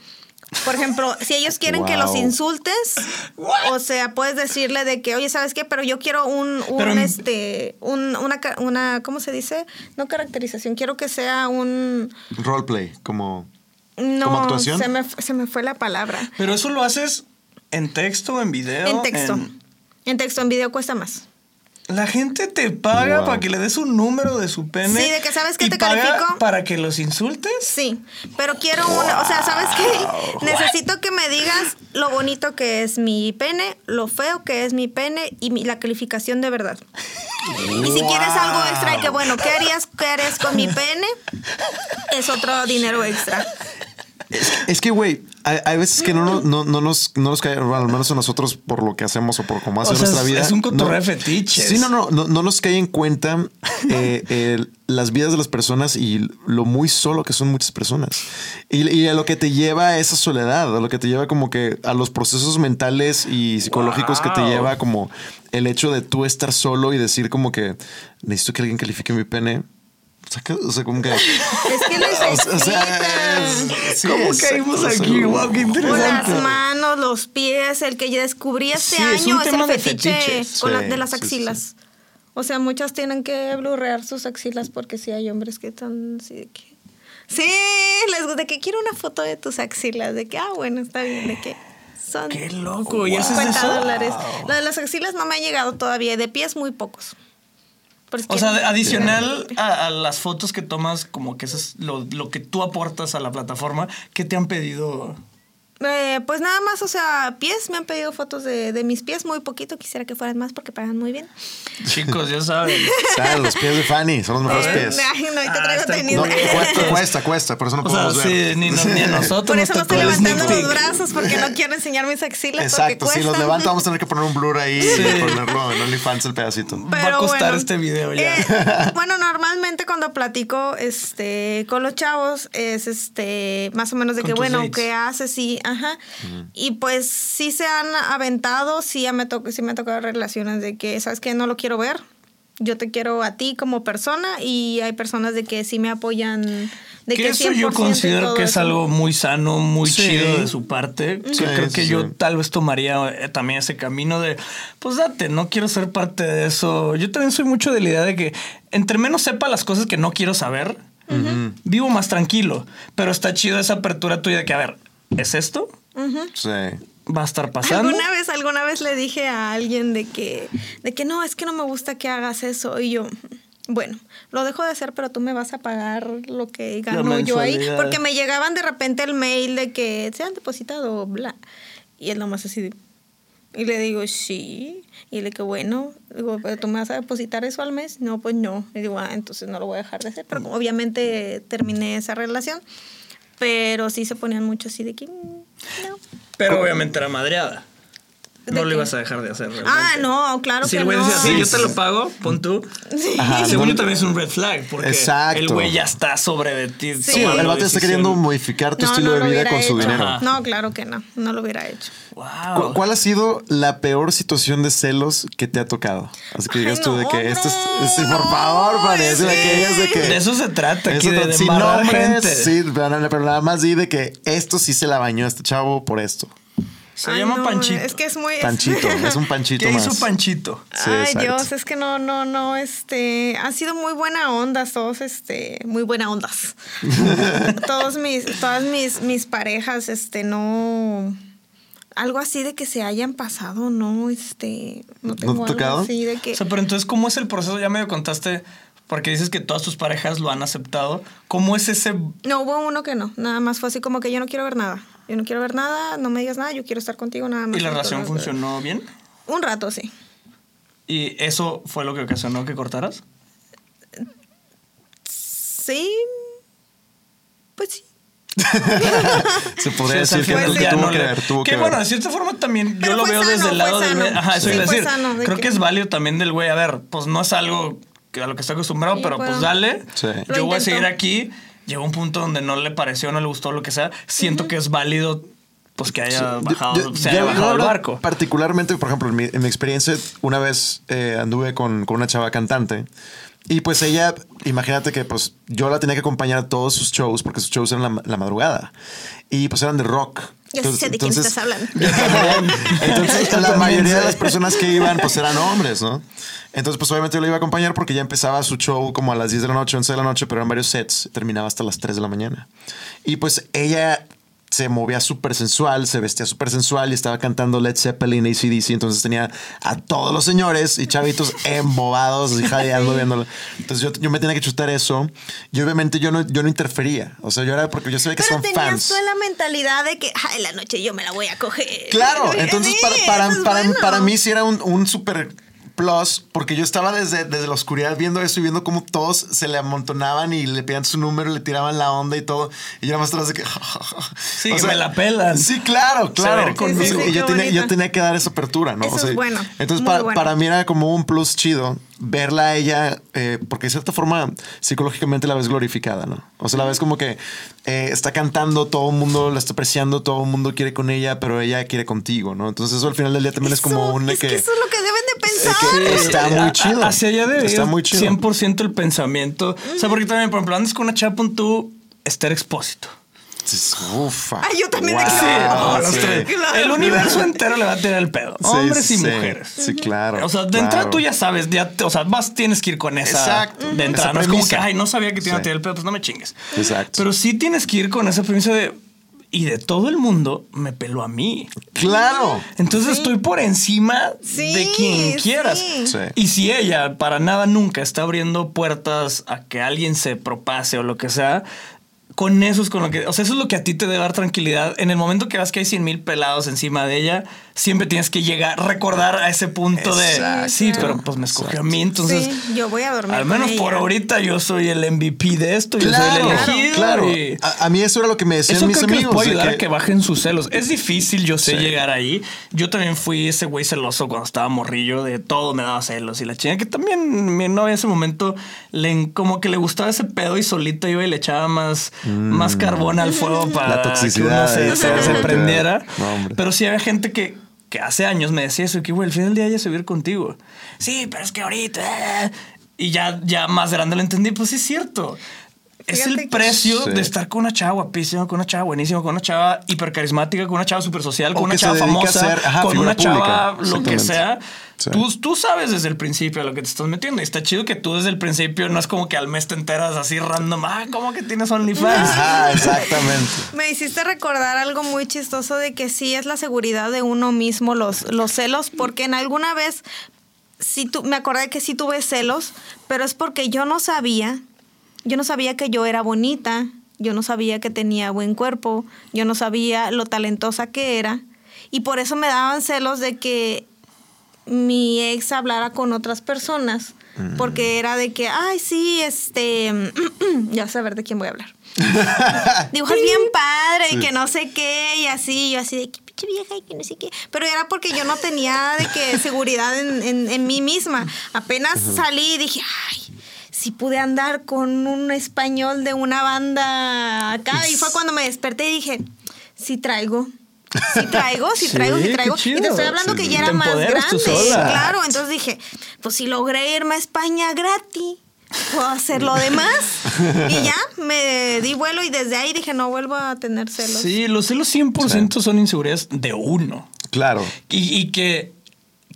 Por ejemplo, si ellos quieren que los insultes, What? o sea, puedes decirle de que, oye, ¿sabes qué? Pero yo quiero un, un Pero este, un, una, una, ¿cómo se dice? No caracterización, quiero que sea un, Roleplay, como. no, ¿Como actuación? Se me, se me fue la palabra. Pero eso lo haces en texto, en video. En texto. en- En texto, en video cuesta más. La gente te paga Wow. para que le des un número de su pene. Sí, de que, ¿sabes qué y te paga califico? Para que los insultes. Sí, pero quiero una, o sea, ¿sabes qué? Necesito que me digas lo bonito que es mi pene, lo feo que es mi pene y mi- la calificación de verdad. Y si quieres algo extra que bueno, ¿qué harías, qué harías con mi pene? Es otro dinero extra. Es que, güey, hay, hay veces que no, no, no, no nos, no nos cae, bueno, al menos a nosotros por lo que hacemos o por cómo hace O sea, nuestra es- vida. es un cotorreo no- fetiches. Sí, no, no, no, no nos cae en cuenta eh, las vidas de las personas y lo muy solo que son muchas personas. Y, y a lo que te lleva a esa soledad, a lo que te lleva como que a los procesos mentales y psicológicos que te lleva como el hecho de tú estar solo y decir como que necesito que alguien califique mi pene. O sea, que- o sea, como que... Es que necesitas O sea, es- sí, ¿Cómo exacto, caímos o aquí? Wow, qué o las interesante. manos, los pies, el que ya descubrí este Sí, es año un es, tema el de fetiche con la- Sí, de las sí, sí, axilas. O sea, muchas tienen que blurrear sus axilas porque sí hay hombres que están así de que Sí, les gusta que quiero una foto de tus axilas, de que, ah, bueno, está bien, de que son Qué loco, ¿y haces 50 eso? dólares. Lo de las axilas no me ha llegado todavía, de pies muy pocos. Porque O sea, adicional a, a las fotos que tomas, como que eso es lo, lo que tú aportas a la plataforma, ¿qué te han pedido? Eh, pues nada más, o sea, pies, me han pedido fotos de, de mis pies, muy poquito, quisiera que fueran más porque pagan muy bien. Chicos, ya saben. ¿Sabes? Los pies de Fanny son los mejores Eh, pies. Ay, no, y te Ah, traigo está tenis. No, cuesta, cuesta, cuesta, por eso no O sea, podemos ver. sí, ni, no- ni a nosotros Por eso no estoy levantando los brazos porque no quiero enseñar mis axilas Exacto, porque si los levanto vamos a tener que poner un blur ahí y ponerlo en OnlyFans el pedacito. Va a costar este video ya. eh, bueno, normalmente cuando platico este, con los chavos es este más o menos de que, bueno, dates. ¿qué haces? Sí, ajá. Y pues sí se han aventado, sí, ya me, to sí me ha tocado relaciones de que, ¿sabes qué? No lo quiero ver. Yo te quiero a ti como persona y hay personas de que sí me apoyan. De que que eso yo 100% y considero que es eso. algo muy sano, muy Sí. chido de su parte. Sí, Yo creo sí, que yo tal vez tomaría eh, también ese camino de, pues date, no quiero ser parte de eso. Yo también soy mucho de la idea de que entre menos sepa las cosas que no quiero saber, vivo más tranquilo. Pero está chido esa apertura tuya de que, a ver, ¿es esto? Sí. ¿Va a estar pasando? Alguna vez, alguna vez le dije a alguien de que, de que no, es que no me gusta que hagas eso. Y yo, bueno, lo dejo de hacer, pero tú me vas a pagar lo que gano yo ahí. Porque me llegaban de repente el mail de que se han depositado, bla. Y él nomás así de- Y le digo, sí. Y le digo, bueno, digo, ¿pero tú me vas a depositar eso al mes? No, pues no. Y digo, ah, entonces no lo voy a dejar de hacer. Pero obviamente terminé esa relación. Pero sí se ponían mucho así de que, mm, no. Pero obviamente era madreada. ¿De No lo ibas a dejar de hacer. Realmente. Ah, no, claro Si que el güey no. decía, sí, Sí, yo sí, te lo sí. pago, pon tú. Ajá, Según yo también es un red flag, porque Exacto. el güey ya está sobre de ti. Sí. Sí, el vato está queriendo modificar tu No, estilo no de vida con su dinero. Ajá. No, claro que no, no lo hubiera hecho. ¿Cu- Wow. ¿Cuál ha sido la peor situación de celos que te ha tocado? Así que Ay, digas tú de no, que esto es, es- por favor, Fanny, es de que digas de que De eso se trata aquí, Eso de, de sin nombres, gente. sí, pero, pero nada más di de que esto sí se la bañó este chavo por esto. Se Ay, llama no, Panchito. Es que es muy... Panchito, es un panchito ¿Qué más. hizo Panchito? Sí, Ay, exacto. Dios, es que no, no, no, este, ha sido muy buena onda, todos, este, muy buena ondas. todos mis, todas mis, mis parejas, este, no, algo así de que se hayan pasado, no, este, no tengo te ha algo tocado? así de que... O sea, pero entonces, ¿cómo es el proceso? Ya medio contaste, porque dices que todas tus parejas lo han aceptado. ¿Cómo es ese No, hubo uno que no, nada más fue así como que yo no quiero ver nada, yo no quiero ver nada, no me digas nada, yo quiero estar contigo nada más. y la relación funcionó bien? Un rato, sí. ¿Y eso fue lo que ocasionó que cortaras? Sí, pues sí. Se podría Sí, o sea, decir que, tuvo no que ver, tuvo que que bueno, de cierta forma también Pero yo lo veo sano, desde el lado fue del... sano. Ajá, eso Sí, iba a fue decir. sano, de Creo que- que es válido también del güey. A ver, pues no es algo que a lo que está acostumbrado, Sí, pero bueno. pues dale. Sí. Yo voy a seguir aquí. Llegó un punto donde no le pareció, no le gustó, lo que sea. Siento que es válido pues que haya bajado, Yo- se haya bajado el barco. Particularmente, por ejemplo, en mi, en mi experiencia, una vez eh, anduve con, con una chava cantante. Y pues ella, imagínate que pues yo la tenía que acompañar a todos sus shows, porque sus shows eran la, la madrugada. Y pues eran de rock. Ya sé de quién estás hablando. Entonces, la mayoría de las personas que iban, pues eran hombres, ¿no? Entonces, pues obviamente yo la iba a acompañar porque ya empezaba su show como a las 10 de la noche, 11 de la noche, pero eran varios sets, terminaba hasta las 3 de la mañana. Y pues ella se movía súper sensual, se vestía súper sensual y estaba cantando Led Zeppelin, ACDC, entonces tenía a todos los señores y chavitos embobados y jadeando viéndolo. Entonces yo, yo me tenía que chutar eso y obviamente yo no, yo no interfería, o sea, yo era porque yo sabía que Pero son tenías fans. tú la mentalidad de que, ay, la noche yo me la voy a coger. Claro, entonces Sí, para, para, para, bueno. para mí sí era un, un super plus porque yo estaba desde, desde la oscuridad viendo eso y viendo cómo todos se le amontonaban y le pedían su número, le tiraban la onda y todo. Y yo nada más atrás de que... Sí, me la pelan. Sí, claro, claro. Sí, sí, Sí, y yo, tenía, yo tenía que dar esa apertura, ¿no? Eso es bueno, Entonces, para, bueno. para mí era como un plus chido verla a ella, eh, porque de cierta forma psicológicamente la ves glorificada, ¿no? O sea, la ves como que eh, está cantando, todo el mundo la está apreciando, todo el mundo quiere con ella, pero ella quiere contigo, ¿no? Entonces, eso al final del día también es como un de es que. que eso es lo que que está muy A- chido. Hacia allá debe Está muy chido. 100% el pensamiento. O sea, porque también, por ejemplo, andas con una chava, pon tú Esther Expósito. Ufa. Ay, yo también Wow, Sí. El universo entero le va a tirar el pedo. Sí, Hombres y mujeres. Sí, claro. O sea, de claro. entrada tú ya sabes, ya, te- o sea, vas, tienes que ir con esa Exacto. de entrada. Esa No es como que, ay, no sabía que te iban a tirar el pedo, pues no me chingues. Exacto. Pero sí tienes que ir con esa premisa de, y de todo el mundo me peló a mí. Claro. Entonces Sí. estoy por encima Sí, de quien quieras. sí. Sí. Y si ella para nada nunca está abriendo puertas a que alguien se propase o lo que sea, con eso es con lo que. O sea, eso es lo que a ti te debe dar tranquilidad. En el momento que vas que hay 100 mil pelados encima de ella, siempre tienes que llegar, recordar a ese punto de. Sí, pero pues me escogió a mí. Entonces, Sí, yo voy a dormir al con menos por ella. ahorita yo soy el MVP de esto. yo soy Claro, el elegido. claro. y- A, a mí eso era lo que me decían eso mis creo que les amigos. puede de ayudar que- a que bajen sus celos. Es difícil, yo sé, Sí. llegar ahí. Yo también fui ese güey celoso cuando estaba morrillo, de todo me daba celos. Y la chica que también mi novia en ese momento le, como que le gustaba ese pedo y solita iba y le echaba más, más carbón al fuego para Mm. La toxicidad que uno se, prendiera. No, hombre. Pero sí había gente que, que hace años me decía eso, que güey, al final del día ella se va a ir contigo. Sí, pero es que ahorita... eh". Y ya, ya más grande lo entendí, pues sí es cierto. Es el precio Sí. de estar con una chava guapísima, con una chava buenísima, con una chava hipercarismática, con una chava súper social, O con una chava famosa, ser, ajá, con una chava, pública. lo que Exactamente. sea. Sí. Tú, tú sabes desde el principio a lo que te estás metiendo. Y está chido que tú desde el principio no es como que al mes te enteras así random. Ah, ¿cómo que tienes OnlyFans? Ajá, exactamente. Me hiciste recordar algo muy chistoso de que sí es la seguridad de uno mismo, los, los celos, porque en alguna vez sí tu, me acordé que sí tuve celos, pero es porque yo no sabía, yo no sabía que yo era bonita, yo no sabía que tenía buen cuerpo, yo no sabía lo talentosa que era, y por eso me daban celos de que mi ex hablara con otras personas, porque era de que, ay, sí, este, ya vas a ver de quién voy a hablar dibujas bien padre y que no sé qué y así, yo así de que pinche vieja y que no sé qué. Pero era porque yo no tenía de que seguridad en, en- en mí misma. Apenas salí y dije, ay, si pude andar con un español de una banda acá. Y fue cuando me desperté y dije, sí traigo. Sí traigo, sí Sí, traigo, sí qué traigo. Y te estoy hablando Sí. que ya era más grande. sola. Claro, entonces dije, pues si logré irme a España gratis, puedo hacer lo demás. Y ya me di vuelo y desde ahí dije, no vuelvo a tener celos. Sí, los celos 100% son inseguridades de uno. Claro. Y, y que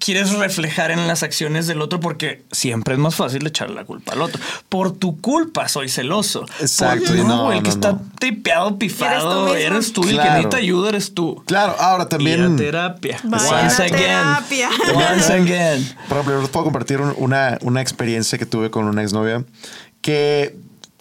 quieres reflejar en las acciones del otro porque siempre es más fácil echarle la culpa al otro. Por tu culpa soy celoso. Exacto, Por- y no, no, el que no, está no. tipeado, pifado, Eres eres tú tú. mismo. El que Claro. necesita ayuda eres tú. Claro, ahora Ir a también. terapia. Vaya Once a again. terapia. Once again. Por ejemplo, les puedo compartir un- una, una experiencia que tuve con una exnovia que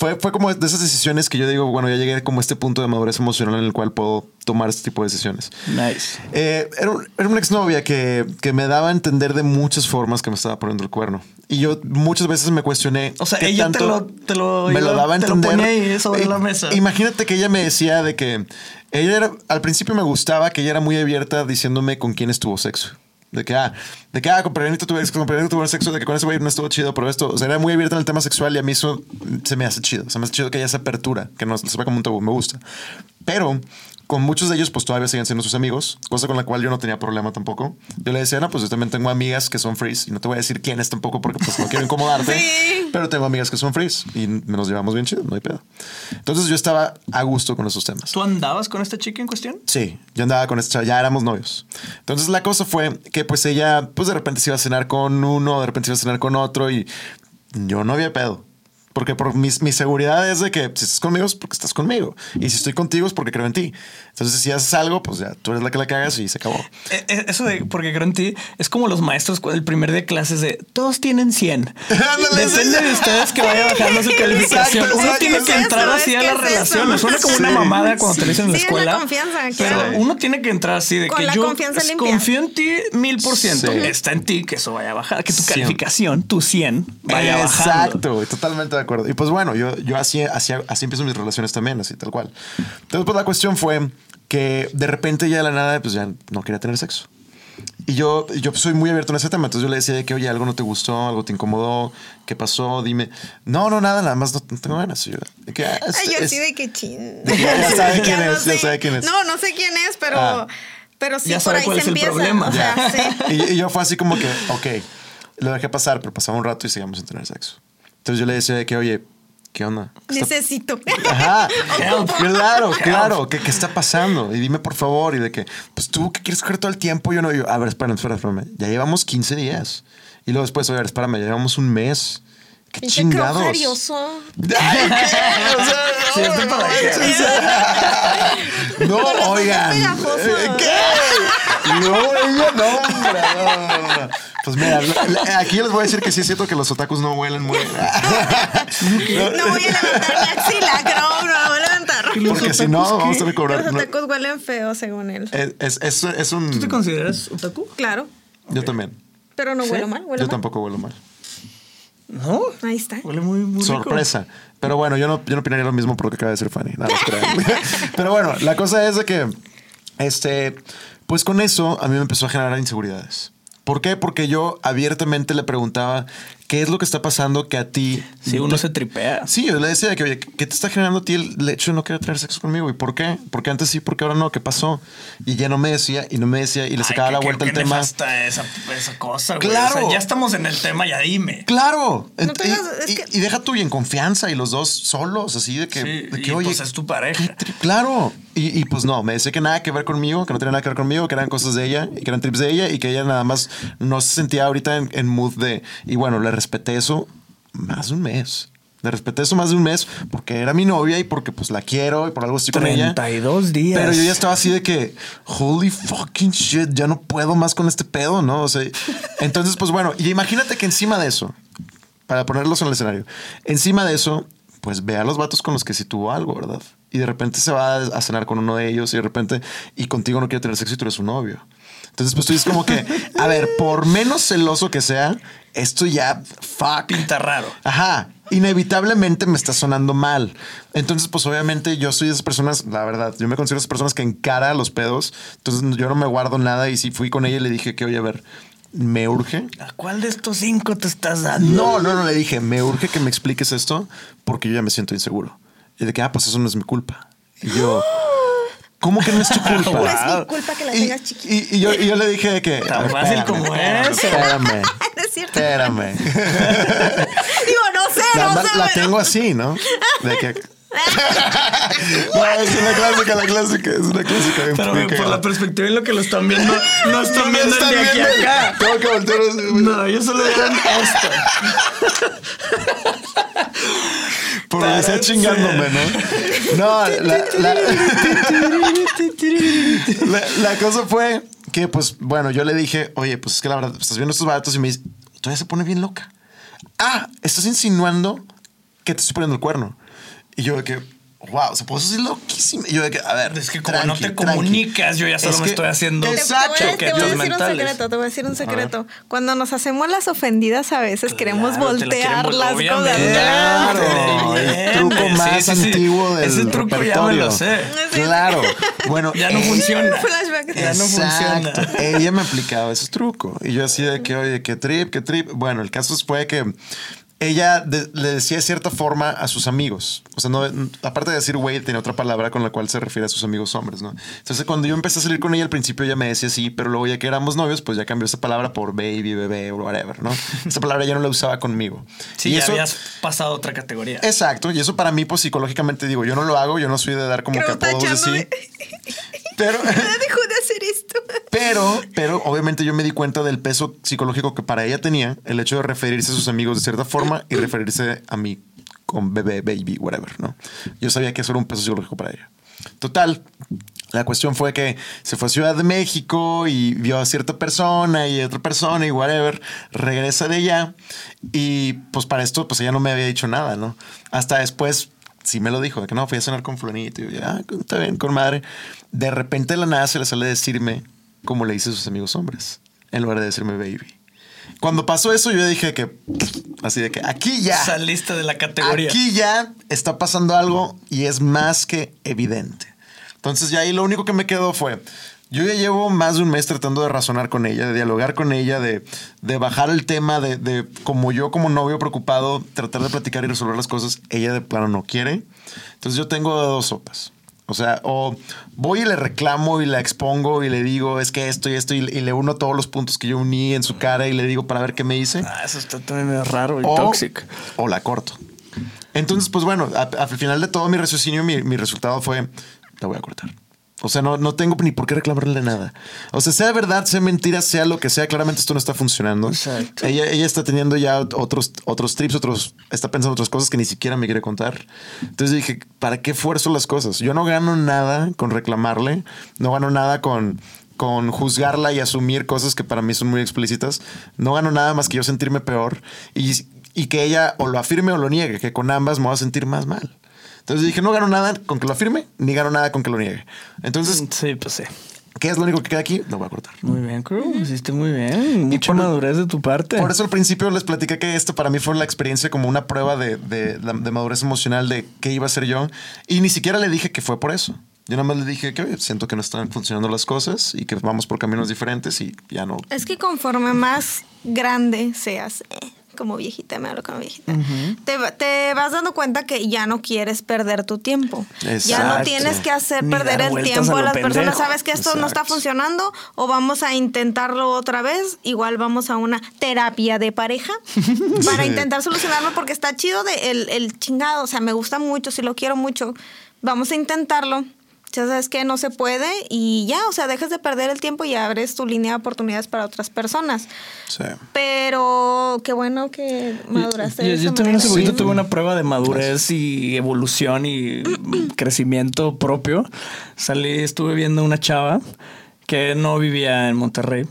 fue, fue como de esas decisiones que yo digo, bueno, ya llegué como a este punto de madurez emocional en el cual puedo tomar este tipo de decisiones. Nice. Eh, era, un- era una exnovia que, que me daba a entender de muchas formas que me estaba poniendo el cuerno. Y yo muchas veces me cuestioné. O sea, ella te lo- te lo me lo daba a te lo entender. ponía ahí sobre Eh, la mesa. Imagínate que ella me decía de que ella era, al principio me gustaba que ella era muy abierta diciéndome con quién estuvo sexo. De que, ah, de que, ah, con Perenito tuve, con Perenito tuve sexo, de que con ese güey no estuvo chido, pero esto, o sea, era muy abierta en el tema sexual y a mí eso se me hace chido. Se me hace chido que haya esa apertura, que no se ve como un tabú, me gusta. Pero con muchos de ellos, pues todavía siguen siendo sus amigos, cosa con la cual yo no tenía problema tampoco. Yo le decía, no, pues yo también tengo amigas que son frees y no te voy a decir quiénes tampoco porque pues no quiero incomodarte, Sí. pero tengo amigas que son frees y nos llevamos bien chido, no hay pedo. Entonces yo estaba a gusto con esos temas. ¿Tú andabas con esta chica en cuestión? Sí, yo andaba con esta chava, ya éramos novios. Entonces la cosa fue que pues ella, pues de repente se iba a cenar con uno, de repente se iba a cenar con otro y yo no había pedo. Porque por mi, mi seguridad es de que si estás conmigo es porque estás conmigo. Y si estoy contigo es porque creo en ti. Entonces si haces algo, pues ya tú eres la que la cagas y se acabó. Eh, eh, Eso de porque creo en ti es como los maestros el primer día de clases de todos tienen 100. Ándale, Depende sí. de ustedes que vaya bajando su calificación. Exacto, Uno exacto. tiene que entrar eso, así a las es relaciones. Suena como una Sí. mamada cuando te lo dicen en la Sí, es la escuela. pero uno tiene que entrar así de Con que la yo confianza es- limpia. confío en ti mil por ciento. Sí. Está en ti que eso vaya a bajar, que tu calificación, tu 100, vaya bajando. Exacto, güey, totalmente acuerdo. Y pues bueno, yo, yo así, así, así empiezo mis relaciones también, así tal cual. Entonces, pues la cuestión fue que de repente ya de la nada, pues ya no quería tener sexo. Y yo, yo soy muy abierto en ese tema. Entonces yo le decía de que, oye, algo no te gustó, algo te incomodó, ¿qué pasó? Dime. No, no, nada, nada más no, no tengo ganas. Y yo, de que, ah, es- Ay, yo es- así de que chin. de que ya sabe quién Ya no es, ya sé. sabe quién es. No, no sé quién es, pero, Ah. pero sí Ya por sabe ahí cuál se es el empieza. problema. O sea, sí. Y, y yo fue así como que, ok, lo dejé pasar, pero pasaba un rato y seguíamos sin tener sexo. Entonces yo le decía de que, oye, ¿qué onda? ¿Qué está- Necesito. Ajá, Help. claro, claro, ¿qué, qué está pasando? Y dime por favor, y de que, pues tú que quieres coger todo el tiempo, yo no, yo, a ver, espérame, espérame, espérame, ya llevamos 15 días. Y luego después, a ver, espérame, ya llevamos un mes. ¿Qué chingados? crojarioso. Ay, ¿qué? O sea, Sí, ¿esto para qué? o sea, No, oigan. eh. No, ella no, hombre, no, no, no, no. Pues mira, aquí les voy a decir que sí es cierto que los otakus no huelen muy. No voy a levantar mi axila, no, no voy a levantar. Porque si no, vamos a tener que cobrar. Los no. tacos huelen feo, según él. Es, es, es, es un. ¿Tú te consideras otaku? Claro, Yo también. pero no ¿Sí? huelo mal, huele Yo mal. tampoco huelo mal. No. Ahí está. Huele muy, muy rico. Sorpresa. Pero bueno, yo no, yo no opinaría lo mismo por lo que acaba de decir Fanny. Nada. Pero bueno, la cosa es de que, este, pues con eso a mí me empezó a generar inseguridades. ¿Por qué? Porque yo abiertamente le preguntaba qué es lo que está pasando que a ti. Si uno se tripea. Sí, yo le decía que, oye, ¿qué te está generando a ti el hecho de no querer tener sexo conmigo? ¿Y por qué? Porque antes sí, porque ahora no, ¿qué pasó? Y ya no me decía, y no me decía, y le sacaba Ay, la qué- vuelta qué al tema. esa, esa cosa, güey. Claro. O sea, ya estamos en el tema, ya dime. Claro. No y, es que- y- y deja tú y en confianza y los dos solos, así de que, Sí, de que y oye. pues es tu pareja. qué tri- Claro. Y, y pues no, me decía que nada que ver conmigo, que no tenía nada que ver conmigo, que eran cosas de ella y que eran trips de ella y que ella nada más no se sentía ahorita en, en mood de. Y bueno, le respeté eso más de un mes. Le respeté eso más de un mes porque era mi novia y porque pues la quiero y por algo estoy con ella. 32 días. Pero yo ya estaba así de que, holy fucking shit, ya no puedo más con este pedo, ¿no? O sea, entonces, pues bueno, y imagínate que encima de eso, para ponerlos en el escenario, encima de eso, pues ve a los vatos con los que sí tuvo algo, ¿verdad? Y de repente se va a cenar con uno de ellos y de repente, y contigo no quiere tener sexo y tú eres su novio. Entonces, pues tú dices como que, a ver, por menos celoso que sea, esto ya, fuck. Pinta raro. Ajá. Inevitablemente me está sonando mal. Entonces, pues obviamente yo soy de esas personas, la verdad, yo me considero esas personas que encara los pedos. Entonces yo no me guardo nada y si fui con ella y le dije que, oye, a ver, me urge. ¿A cuál de estos cinco te estás dando? No, no, no, le dije, me urge que me expliques esto porque yo ya me siento inseguro. Y de que, ah, pues eso no es mi culpa. Y yo, ¿cómo que no es tu culpa? No es mi culpa que la tengas chiquita. y- y yo, y yo le dije de que. Tan fácil espérame, como eso. Espérame. No es cierto. Espérame. Digo, no sé, La, no sé. la pero- tengo así, ¿no? De que. no, es una clásica, la clásica, es una clásica. Pero bien por la perspectiva en lo que lo están viendo, no están No viendo el de aquí viendo. acá. Tengo que voltear. No, yo solo vieron esto. Por estar chingándome, ¿no? No, la, la, la- la cosa fue que, pues, bueno, yo le dije, oye, pues es que la verdad, estás viendo estos baratos y me dice, todavía se pone bien loca. Ah, estás insinuando que te estoy poniendo el cuerno. Y yo de que, wow, se puso así loquísima. Y yo de que, a ver, Es que como tranqui, no te tranqui. comunicas, yo ya solo Es me que- estoy haciendo Te, te Exacto. voy, a- te voy a decir un secreto, te voy a decir un secreto. Cuando nos hacemos las ofendidas a veces queremos Claro, te voltear vol- las cosas. Claro, el truco Sí, más sí, sí. antiguo del Ese truco ya me repertorio. lo sé. Claro. Bueno, Ya no eh, funciona. Flashback. Ya no Exacto. funciona. Ella me aplicaba ese truco. Y yo así de que, oye, qué trip, qué trip. Bueno, el caso fue que ella de- le decía de cierta forma a sus amigos. O sea, no, aparte de decir güey, tenía otra palabra con la cual se refiere a sus amigos hombres, ¿no? Entonces, cuando yo empecé a salir con ella, al principio ella me decía sí, pero luego ya que éramos novios, pues ya cambió esa palabra por baby, bebé o whatever, ¿no? Esa palabra ya no la usaba conmigo. Sí, Y ya eso- habías pasado a otra categoría. Exacto, y eso para mí, pues psicológicamente digo, yo no lo hago, yo no soy de dar como Creo que apodos así. Pero, dejó. Pero, pero obviamente yo me di cuenta del peso psicológico que para ella tenía el hecho de referirse a sus amigos de cierta forma y referirse a mí con bebé, baby, whatever, ¿no? Yo sabía que eso era un peso psicológico para ella. Total, la cuestión fue que se fue a Ciudad de México y vio a cierta persona y otra persona y whatever, regresa de allá y pues para esto pues ella no me había dicho nada, ¿no? Hasta después sí me lo dijo, de que no, fui a cenar con fulanito y yo, ah, está bien, con madre. De repente de la nada se le sale decirme como le dice a sus amigos hombres, en lugar de decirme baby. Cuando pasó eso yo dije que, así de que aquí ya... Saliste de la categoría. Aquí ya está pasando algo y es más que evidente. Entonces ya ahí lo único que me quedó fue, yo ya llevo más de un mes tratando de razonar con ella, de dialogar con ella, de, de bajar el tema, de, de como yo como novio preocupado, tratar de platicar y resolver las cosas, ella de plano no quiere. Entonces yo tengo dos sopas. O sea, o voy y le reclamo y la expongo y le digo, es que esto y esto, y, y le uno todos los puntos que yo uní en su cara y le digo para ver qué me dice. Ah, eso está también medio raro y O, tóxico. o la corto. Entonces, pues bueno, al final de todo mi raciocinio, mi, mi resultado fue, la voy a cortar. O sea, no, no tengo ni por qué reclamarle nada. O sea, sea verdad, sea mentira, sea lo que sea, claramente esto no está funcionando. Exacto. Ella, ella está teniendo ya otros, otros trips, otros, está pensando otras cosas que ni siquiera me quiere contar. Entonces dije, ¿para qué fuerzo las cosas? Yo no gano nada con reclamarle, no gano nada con, con juzgarla y asumir cosas que para mí son muy explícitas. No gano nada más que yo sentirme peor y, y que ella o lo afirme o lo niegue, que con ambas me voy a sentir más mal. Entonces dije, no gano nada con que lo afirme, ni gano nada con que lo niegue. Entonces, Sí, pues sí. ¿qué es lo único que queda aquí? Lo voy a cortar. Muy bien, Crew. Hiciste muy bien. Mucha madurez de tu parte. Por eso al principio les platiqué que esto para mí fue la experiencia como una prueba de, de, de madurez emocional de qué iba a ser yo. Y ni siquiera le dije que fue por eso. Yo nada más le dije que oye, siento que no están funcionando las cosas y que vamos por caminos diferentes y ya no. Es que conforme más grande seas, eh, como viejita, me hablo como viejita, te, va- te vas dando cuenta que ya no quieres perder tu tiempo. Ya no Exacto. tienes que hacer Ni perder el tiempo a las personas. Sabes que esto no está Exacto. funcionando o vamos a intentarlo otra vez. Igual vamos a una terapia de pareja para intentar solucionarlo porque está chido de el, el chingado. O sea, me gusta mucho, si lo quiero mucho. Vamos a intentarlo. Ya sabes que no se puede y ya, o sea, dejas de perder el tiempo y abres tu línea de oportunidades para otras personas. Sí. Pero qué bueno que maduraste. Yo, de yo esa también tuve una prueba de madurez y evolución y crecimiento propio. Salí, estuve viendo una chava que no vivía en Monterrey.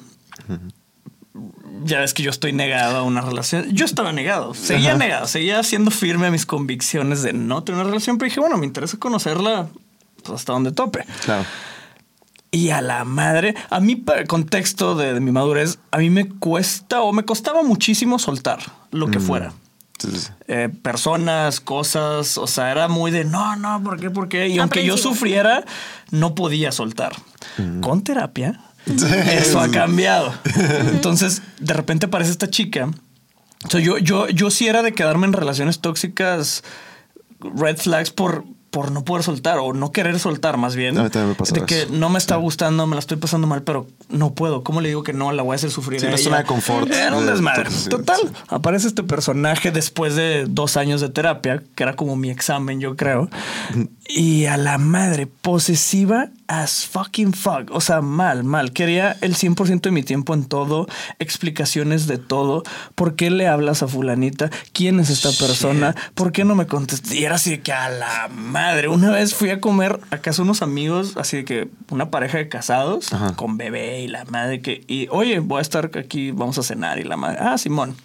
Ya ves que yo estoy negado a una relación. Yo estaba negado, seguía Ajá. negado, seguía siendo firme a mis convicciones de no tener una relación, pero dije, bueno, me interesa conocerla pues, hasta donde tope. Claro. Y a la madre, a mí, para el contexto de, de mi madurez, a mí me cuesta o me costaba muchísimo soltar lo que fuera. Sí, sí. Eh, personas, cosas, o sea, era muy de no, no, ¿por qué? ¿Por qué? Y aunque yo sufriera, no podía soltar. Con terapia, eso ha cambiado. Entonces, de repente aparece esta chica. O sea, yo, yo, yo sí era de quedarme en relaciones tóxicas, red flags por, por no poder soltar o no querer soltar, más bien. A mí también me pasaba de que no me está gustando, me la estoy pasando mal, pero no puedo. ¿Cómo le digo que no? La voy a hacer sufrir. Sí, a una ella? de confort Era un de desmadre. Total. Aparece este personaje después de dos años de terapia, que era como mi examen, yo creo. Y a la madre, posesiva as fucking fuck. O sea, mal, mal. Quería el 100% de mi tiempo en todo, explicaciones de todo. ¿Por qué le hablas a fulanita? ¿Quién es esta persona? ¿Por qué no me contestas? Y era así de que a la madre. Una vez fui a comer a casa unos amigos, así de que una pareja de casados Ajá. con bebé y la madre que... Y oye, voy a estar aquí, vamos a cenar. Y la madre, ah, Simón.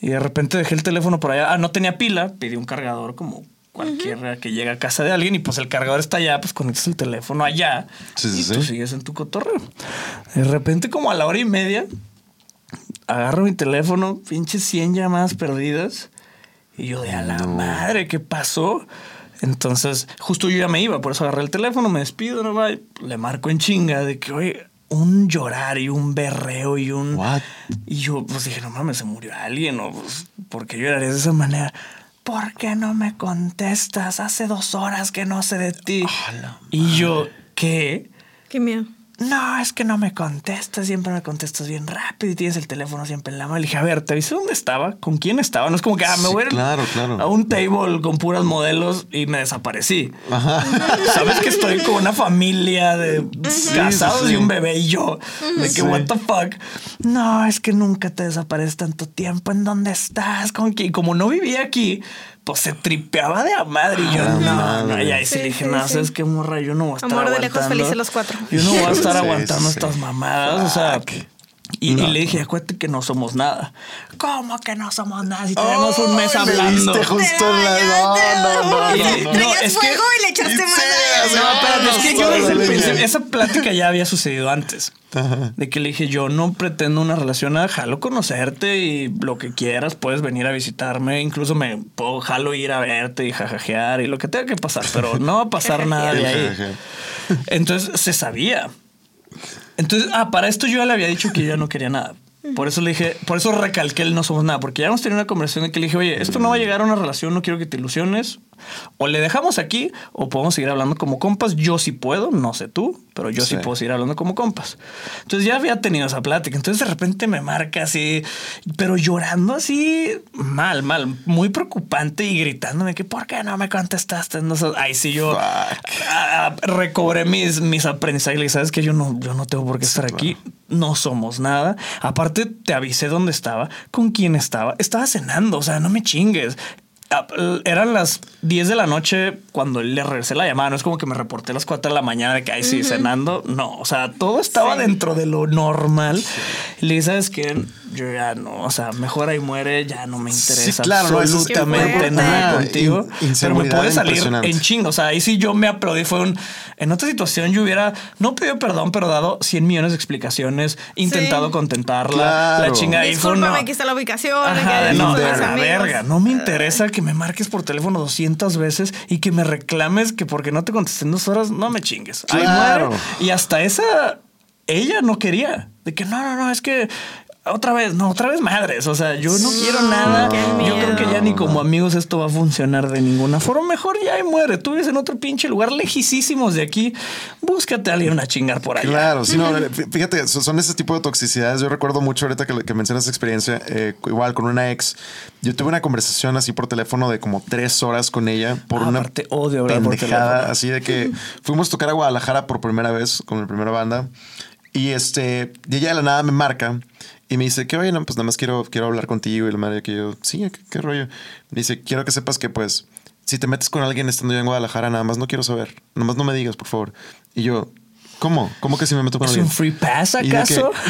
Y de repente dejé el teléfono por allá. Ah, no tenía pila. Pedí un cargador como cualquiera que llega a casa de alguien y pues el cargador está allá, pues conectas el teléfono allá Sí, sí, y sí. tú sigues en tu cotorreo. De repente como a la hora y media agarro mi teléfono, pinches 100 llamadas perdidas y yo de a la madre, ¿qué pasó? Entonces, justo yo ya me iba, por eso agarré el teléfono, me despido, no va, le marco en chinga de que, oye, un llorar y un berreo y un... What? Y yo pues dije, no mames, se murió alguien o pues, ¿por qué llorarías de esa manera? ¿Por qué no me contestas? Hace dos horas que no sé de ti. y yo, ¿qué? Qué miedo. No, es que no me contestas, siempre me contestas bien rápido y tienes el teléfono siempre en la mano. Le dije, a ver, ¿te avisé dónde estaba? ¿Con quién estaba? No es como que, ah, me Sí, voy claro, claro. a un table con puras modelos y me desaparecí. Ajá. Sabes que estoy con una familia de casados sí, sí. y un bebé y yo. De que, what the fuck. No, es que nunca te desapareces tanto tiempo. ¿En dónde estás? ¿Con quién? Y como no vivía aquí, pues se tripeaba de a madre. Y yo, A la no, madre. no. Y ahí sí, Sí, le dije, sí, no, sí. ¿sabes qué, morra? Yo no voy a estar Amor de lejos, aguantando. felices los cuatro. Yo no voy a estar Sí, aguantando sí. estas mamadas. O sea, y, y No. le dije, acuérdate que no somos nada. ¿Cómo que no somos nada? Si tenemos un mes hablando. diste justo en la- no, no, no, Y- no, no, es que- fuego y le echaste más. No, espérate, es que yo desde el principio, esa plática ya había sucedido antes. De que le dije, yo no pretendo una relación, nada, jalo conocerte y lo que quieras, puedes venir a visitarme, incluso me puedo jalo ir a verte y jajajear y lo que tenga que pasar, pero no va a pasar nada de ahí. Entonces se sabía. Entonces, ah, para esto yo ya le había dicho que yo ya no quería nada. Por eso le dije, por eso recalqué el no somos nada, porque ya hemos tenido una conversación en que le dije, oye, esto no va a llegar a una relación, no quiero que te ilusiones, O le dejamos aquí o podemos seguir hablando como compas. Yo sí puedo, no sé tú, pero yo sí, Sí. puedo seguir hablando como compas. Entonces ya había tenido esa plática. Entonces de repente me marca así, pero llorando así mal, mal, muy preocupante y gritándome que ¿por qué no me contestaste? No sé, Ay, sí, yo ah, recobré mis, mis aprendizajes. Le dije, sabes que yo no, yo no tengo por qué estar aquí. No somos nada. Aparte, te avisé dónde estaba, con quién estaba. Estaba cenando. O sea, no me chingues. Ah, Eran las 10 de la noche cuando le regresé la llamada. No es como que me reporté a las 4 de la mañana de que ahí sí cenando. No, o sea, todo estaba Sí. dentro de lo normal. Y le dije, ¿sabes qué? Yo ya no, o sea, mejor ahí muere, ya no me interesa Sí, claro, es- absolutamente nada contigo. In- pero me puede salir en chingo. O sea, ahí sí yo me aplaudí. Fue un. En otra situación yo hubiera no pedido perdón, pero dado 100 millones de explicaciones, intentado Sí. contentarla. Claro. La chinga ahí fue Discúlpame, una. aquí está la ubicación. Ajá, que de no, la verga. No me interesa que me marques por teléfono 200 veces y que me reclames que porque no te contesté en dos horas, no me chingues. Claro. muere. Y hasta esa, ella no quería. De que no, no, no, es que otra vez, no, otra vez madres. O sea, yo no quiero nada. Yo creo que ya ni como amigos esto va a funcionar de ninguna forma. Mejor ya ahí muere. Tú vives en otro pinche lugar lejísimos de aquí. Búscate a alguien a chingar por allá. Claro, sí, no, fí- fíjate, so- son ese tipo de toxicidades. Yo recuerdo mucho ahorita que, que mencionas esa experiencia, eh, igual con una ex. Yo tuve una conversación así por teléfono de como tres horas con ella por Ah, una aparte, odio hablar por pendejada, teléfono. así de que fuimos a tocar a Guadalajara por primera vez con la primera banda y este, y ella de la nada me marca y me dice que oye, no, pues nada más quiero, quiero hablar contigo y la madre que yo, sí, ¿qué, qué rollo? Me dice, quiero que sepas que pues si te metes con alguien estando yo en Guadalajara, nada más no quiero saber, nada más no me digas, por favor. Y yo, ¿cómo? ¿Cómo que si me meto con ¿Es alguien? un free pass acaso?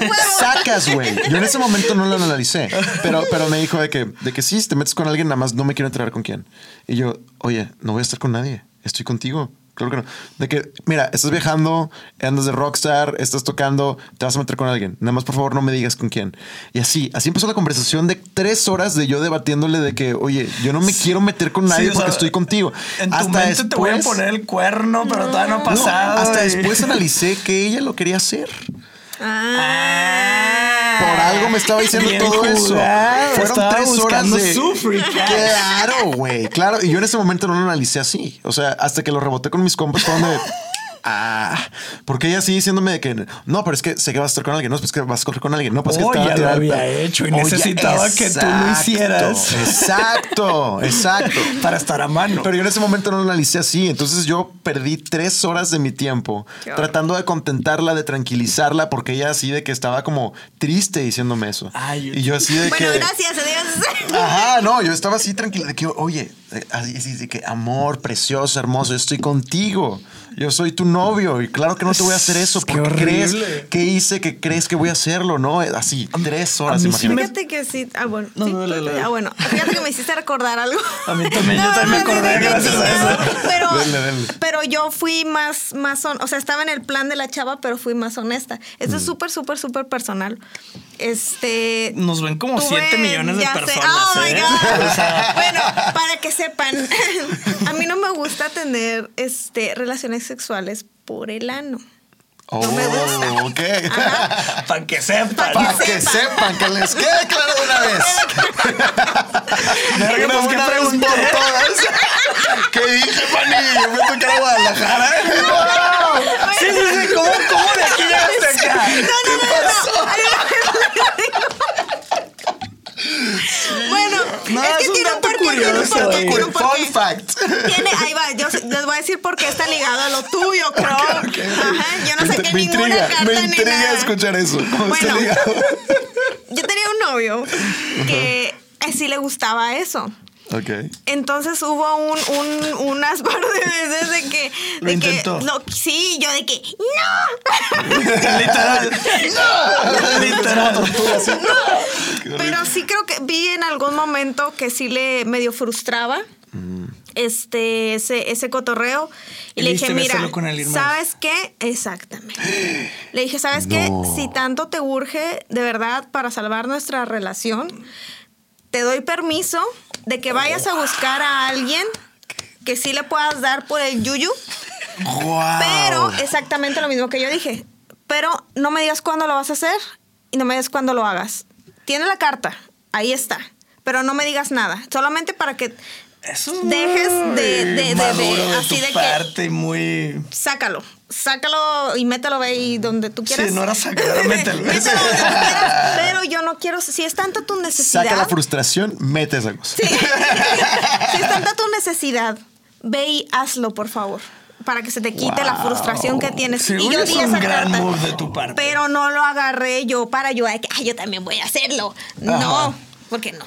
sacas, güey. Yo en ese momento no lo analicé, pero, pero me dijo de que, de que sí, si te metes con alguien, nada más no me quiero enterar con quién. Y yo, oye, no voy a estar con nadie, estoy contigo. Claro que no. De que, mira, estás viajando, andas de rockstar, estás tocando, te vas a meter con alguien. Nada más, por favor, no me digas con quién. Y así, así empezó la conversación de tres horas de yo debatiéndole de que, oye, yo no me quiero meter con nadie Sí, o sea, porque estoy contigo. En tu mente te voy a poner el cuerno, pero todavía no ha No, hasta y- después analicé que ella lo quería hacer. Ah. Por algo me estaba diciendo Bien todo eso. Fueron estaba tres horas de. Claro, güey. Claro. Y yo en ese momento no lo analicé así. O sea, hasta que lo reboté con mis compas, fueron de. Ah, porque ella sigue diciéndome de que no, pero es que sé que vas a estar con alguien. No, pues que vas a correr con alguien. No, pues que Oh, a ya lo había hecho y Oh, ya, necesitaba que tú lo hicieras. Exacto, exacto. para estar a mano. Pero yo en ese momento no lo analicé así. Entonces yo perdí tres horas de mi tiempo Qué horror. tratando de contentarla, de tranquilizarla, porque ella así de que estaba como triste diciéndome eso. Ay, y yo así de Bueno, que. gracias, adiós. Ajá, no, yo estaba así tranquila de que, oye, eh, así, así de que amor, precioso, hermoso, yo estoy contigo. Yo soy tu novio y claro que no te voy a hacer eso. Qué porque crees horrible. que hice que crees que voy a hacerlo, ¿no? Así, tres horas, imagínate. me- Fíjate que sí. Ah, bueno. No, sí, no. Ah, bueno. Fíjate que me hiciste recordar algo. A mí también, yo también me acordé gracias sí, a eso. Pero, Dale, dale. pero yo fui más, más, hon- o sea, estaba en el plan de la chava, pero fui más honesta. Esto Mm. es súper, súper, súper personal. Este. Nos ven como tuve- 7 millones de personas. Oh my ¿eh? God. O sea, Bueno, para que sepan, a mí no me gusta tener este, relaciones sexuales por el ano. Oh, No me gusta. ok. para que sepan. Para que sepan, que les quede claro de una vez. Una pues, ¿qué buena vez pregunté? por todas. ¿Qué dije, Fanny? Yo me toqué a Guadalajara. Sí, sí, sí. ¿Cómo, cómo de aquí llegaste acá? Bueno, No, es es que un tiene un porqué, tiene un curioso, porqué, tiene un Fun porqué. fact. Tiene, ahí va, yo les voy a decir por qué está ligado a lo tuyo, creo. Ajá, yo no Me saqué me ninguna intriga, carta me ni intriga nada. escuchar eso. ¿Cómo está Bueno. ligado? Yo tenía un novio que eh, sí le gustaba eso. Ok. Entonces hubo un, un- unas par de veces de que. Lo De intentó. que no, sí, yo de que. ¡No! Literal. Literal. Pero sí creo que vi en algún momento que sí le medio frustraba este ese, ese cotorreo. Y Y le dije, mira. ¿sabes qué? Exactamente. le dije, ¿sabes qué? No. Si tanto te urge de verdad para salvar nuestra relación, te doy permiso de que vayas a buscar a alguien que sí le puedas dar por el yuyu. Wow. Pero exactamente lo mismo que yo dije. Pero no me digas cuándo lo vas a hacer y no me digas cuándo lo hagas. Tiene la carta, ahí está. Pero no me digas nada. Solamente para que Eso Dejes de- de- de- de- así de que- parte muy... sácalo. Sácalo y mételo ahí donde tú quieras. Sí, no era sácalo, mételo. Mételo donde quieras, pero yo no quiero. Si es tanta tu necesidad. Saca la frustración, mete esa cosa. Sí. si es tanta tu necesidad, ve y hazlo, por favor. Para que se te quite la frustración que tienes. Y yo es un esa gran move de tu parte. Pero no lo agarré yo para yo, ay, yo también voy a hacerlo. No, porque no.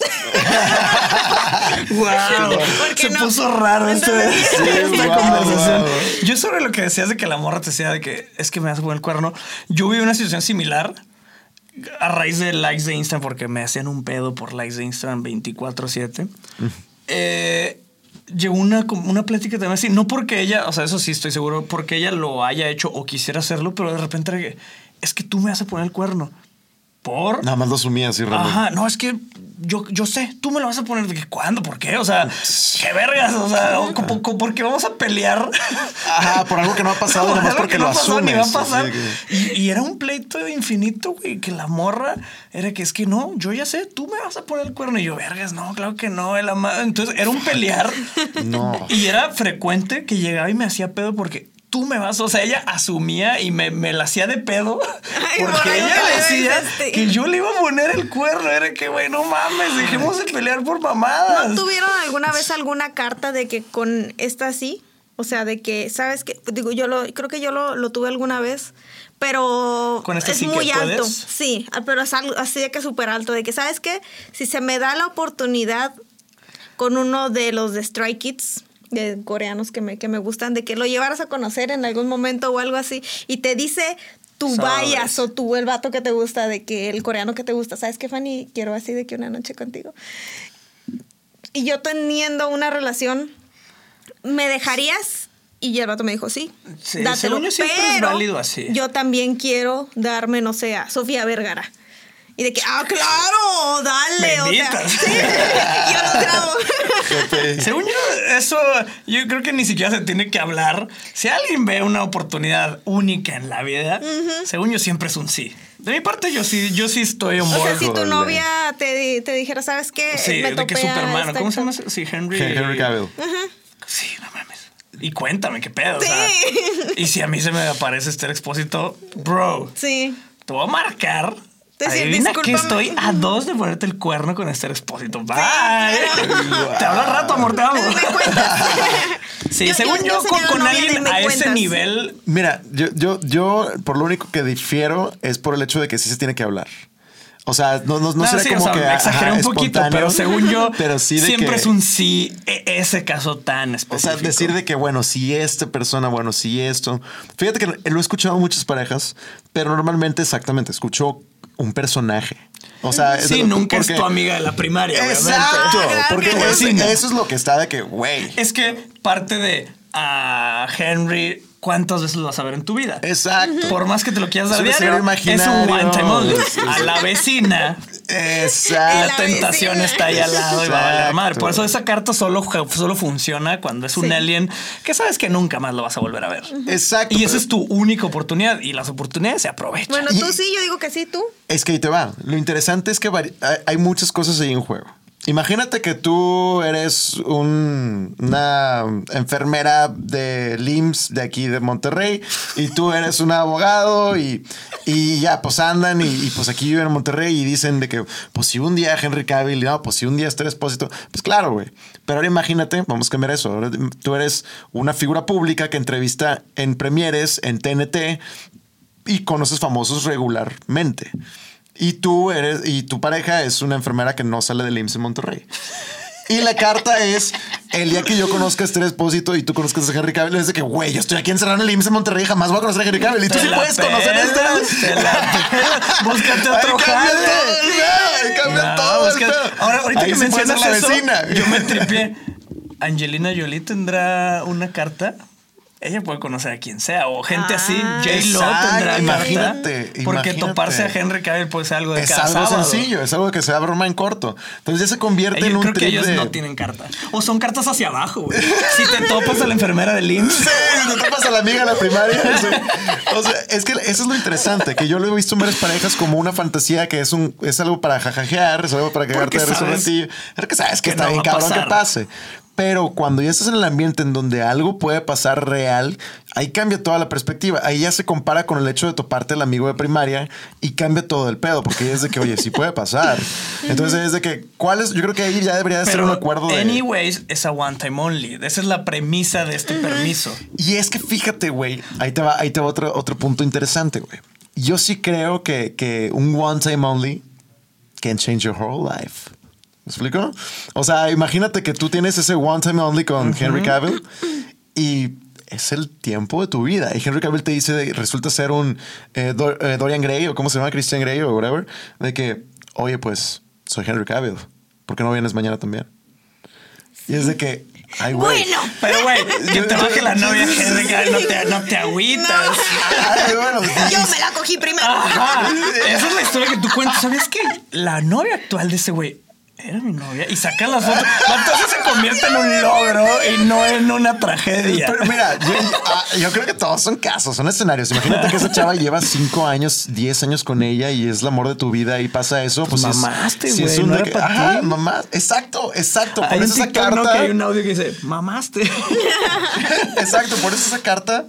Wow, ¿Por qué se no? puso raro este, Entonces- esta wow, conversación. wow. Yo sobre lo que decías de que la morra te decía de que es que me hace poner el cuerno, yo vi una situación similar a raíz de likes de Instagram porque me hacían un pedo por likes de Instagram 24/7. Eh, llegó una, una plática también así, no porque ella, o sea, eso sí estoy seguro, porque ella lo haya hecho o quisiera hacerlo, pero de repente es que tú me a poner el cuerno. ¿Por? Nada más lo asumía así. Ajá, no, es que yo, yo sé, tú me lo vas a poner de que cuándo, ¿por qué? O sea, qué vergas, o sea, como porque vamos a pelear. Ajá, por algo que no ha pasado, Por porque que lo no ha pasado ni va a pasar. que- Y, y era un pleito infinito, güey, que la morra era que es que no, yo ya sé, tú me vas a poner el cuerno. Y yo, vergas, no, claro que no, el ama-". Entonces era un pelear. No. Y era frecuente que llegaba y me hacía pedo porque tú me vas, o sea, ella asumía y me, me la hacía de pedo Ay, porque por ella decía besaste. que yo le iba a poner el cuerno. Era que, güey, no mames, dejemos de pelear por mamadas. ¿No tuvieron alguna vez alguna carta de que con esta sí? O sea, de que, ¿sabes qué? Digo, yo lo, creo que yo lo, lo tuve alguna vez, pero ¿Con esta es sí que muy alto. puedes? Sí, pero es algo así de que súper alto, de que, ¿sabes qué? Si se me da la oportunidad con uno de los de Stray Kids, de coreanos que me, que me gustan, de que lo llevaras a conocer en algún momento o algo así, y te dice tú vayas o tú el vato que te gusta, de que el coreano que te gusta, ¿sabes qué, Fanny? Quiero así de que una noche contigo. Y yo teniendo una relación, ¿me dejarías? Y el vato me dijo, sí, Sí, dátelo. es válido así. Yo también quiero darme, no sé, a Sofía Vergara. Y de que, ah, claro, dale. O sea, sí, yo lo grabo. Según yo, eso yo creo que ni siquiera se tiene que hablar. Si alguien ve una oportunidad única en la vida, según yo siempre es un sí. De mi parte, yo sí, yo sí estoy on O sea, si tu novia te, te dijera, ¿sabes qué? sí, me de que Superman, ¿cómo se llama? chava". ese? Sí, Henry. Henry Cavill. Sí, no mames. Y cuéntame qué pedo. o Sí. sea, y si a mí se me aparece este expósito, bro, Sí. te voy a marcar. Decir, Adivina que estoy a dos de ponerte el cuerno con este expósito. Bye. Te hablo al rato, amor, te amo. Sí, Yo- según yo- con, con alguien a ese nivel, Mira, yo, yo, yo, por lo único que difiero es por el hecho de que sí se tiene que hablar. O sea, no, no, no, No, sería sí, o como sea, que. exageré ajá, un poquito, pero según yo, pero sí de siempre que- es un sí, e- ese caso tan O específico. sea, decir de que, bueno, si esta persona, bueno, si esto. Fíjate que lo he escuchado en muchas parejas, pero normalmente exactamente escucho un personaje. O sea, es Sí, nunca es tu amiga de la primaria, obviamente. Exacto, Ah, porque que no. es- Sí, no. eso es lo que está de que, güey. Es que parte de a Henry, ¿cuántas veces lo vas a ver en tu vida? Exacto. Por más que te lo quieras dar Es diario, es un one time only. A la vecina, Exacto. la tentación vecina. está ahí al lado y va a valer Exacto. madre. Por eso esa carta solo, solo funciona cuando es un Sí. alien que sabes que nunca más lo vas a volver a ver. Exacto. Y esa es tu única oportunidad y las oportunidades se aprovechan. Bueno, Y- tú sí, yo digo que sí, tú. Es que ahí te va. Lo interesante es que hay muchas cosas ahí en juego. Imagínate que tú eres un- una enfermera de LIMS de aquí de Monterrey y tú eres un abogado y, y ya pues andan y, pues aquí viven en Monterrey y dicen de que pues si un día Henry Cavill, no, pues si un día este expósito, pues claro, güey. Pero ahora imagínate, vamos a cambiar eso. Tú eres una figura pública que entrevista en premieres, en TNT y conoces famosos regularmente. Y tú eres, y tu pareja es una enfermera que no sale del IMSS en Monterrey. Y la carta es el día que yo conozca a este expósito y tú conozcas a Henry Cavill, es de que, güey, yo estoy aquí encerrado en el IMSS en Monterrey, jamás voy a conocer a Henry Cavill. Y tú sí puedes conocer a este. Búscate otro cambia jale. todo cambia No, ahora, ahorita Ahí que mencionas la eso, vecina. yo me tripié. Angelina Jolie tendrá una carta. Ella puede conocer a quien sea. O gente así, Ah. J-Lo Exacto, tendrá imagínate, carta, Porque imagínate. toparse a Henry Cavill puede ser algo de Es cada algo sábado. sencillo, es algo que se da broma en corto. Entonces ya se convierte en un creo que ellos de- no tienen carta. O son cartas hacia abajo, güey. Si te topas a la enfermera del IMSS. Sí, te topas a la amiga en la primaria. sí. O sea, es que eso es lo interesante, que yo lo he visto en varias parejas como una fantasía que es un es algo para jajajear, es algo para cagarte de ratillo. Pero que sabes que, que está no bien cabrón que pase. Pero cuando ya estás en el ambiente en donde algo puede pasar real, ahí cambia toda la perspectiva. Ahí ya se compara con el hecho de toparte al amigo de primaria y cambia todo el pedo, porque ya es de que, oye, sí puede pasar. Entonces es de que, ¿cuál es? Yo creo que ahí ya debería de ser un acuerdo de. anyways, es a one time only. Esa es la premisa de este permiso. Y es que fíjate, güey, ahí te va, ahí te va otro, otro punto interesante, güey. Yo sí creo que, que un one time only can change your whole life. ¿Me explico? O sea, imagínate que tú tienes ese one time only con Henry Cavill y es el tiempo de tu vida. Y Henry Cavill te dice, resulta ser un eh, Dor- eh, Dorian Gray o cómo se llama, Christian Grey o whatever, de que, oye, pues soy Henry Cavill. ¿Por qué no vienes mañana también? Y es de que, ay, güey. Bueno. Pero, güey, que te baje la novia Henry Cavill, no te, no te agüitas. Ay, bueno, Yo me la cogí primero. Ajá. Esa es la historia que tú cuentas. ¿Sabes qué? La novia actual de ese güey era mi novia. Y sacan las fotos. Entonces se convierte en un logro y no en una tragedia. Pero mira, yo, ah, yo creo que todos son casos, son escenarios. Imagínate que esa chava lleva 5 años, 10 años con ella y es el amor de tu vida y pasa eso. Pues, Pues es- mamaste, es güey, un no de era que, pa' ajá, ti. mamá. Exacto, exacto. Por eso esa TikTok, ¿no? carta. que hay un audio que dice, mamaste. Exacto, por eso esa carta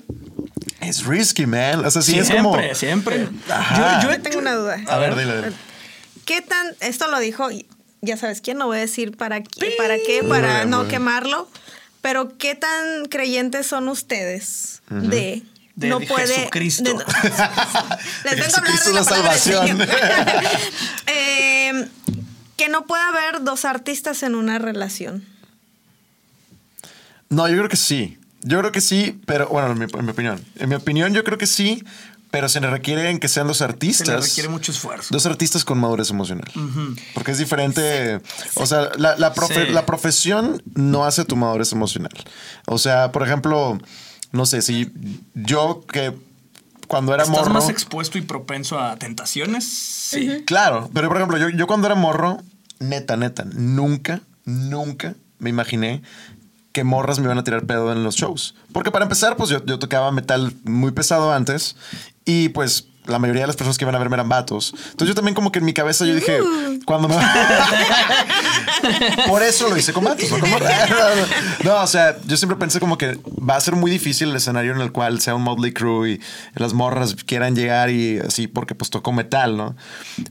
es risky, man. O sea, sí es como. siempre, siempre. Yo, yo Tengo una duda. A ver, dile. dile. ¿Qué tan, esto lo dijo, ya sabes quién, no voy a decir para qué, para qué, para no quemarlo, pero qué tan creyentes son ustedes de De no puede Jesucristo. de- les vengo a hablar de la salvación. Eh, que no puede haber dos artistas en una relación. No, yo creo que sí. Yo creo que sí, pero bueno, en mi, en mi opinión. En mi opinión, yo creo que sí, pero se le requieren que sean dos se artistas. le requiere mucho esfuerzo. Dos artistas con madurez emocional. Porque es diferente. O sea, la, la profe- Sí. la profesión no hace tu madurez emocional. O sea, por ejemplo, no sé, si yo que cuando era ¿Estás morro. más expuesto y propenso a tentaciones? Sí. Claro, pero por ejemplo, yo, yo cuando era morro, neta, neta, nunca, nunca me imaginé que morras me iban a tirar pedo en los shows. Porque para empezar, pues yo, yo tocaba metal muy pesado antes y pues la mayoría de las personas que iban a verme eran vatos. Entonces yo también como que en mi cabeza yo dije, cuando me... Por eso lo hice con vatos. no morras. No, o sea, yo siempre pensé como que va a ser muy difícil el escenario en el cual sea un Motley Crue y las morras quieran llegar y así porque pues tocó metal, ¿no?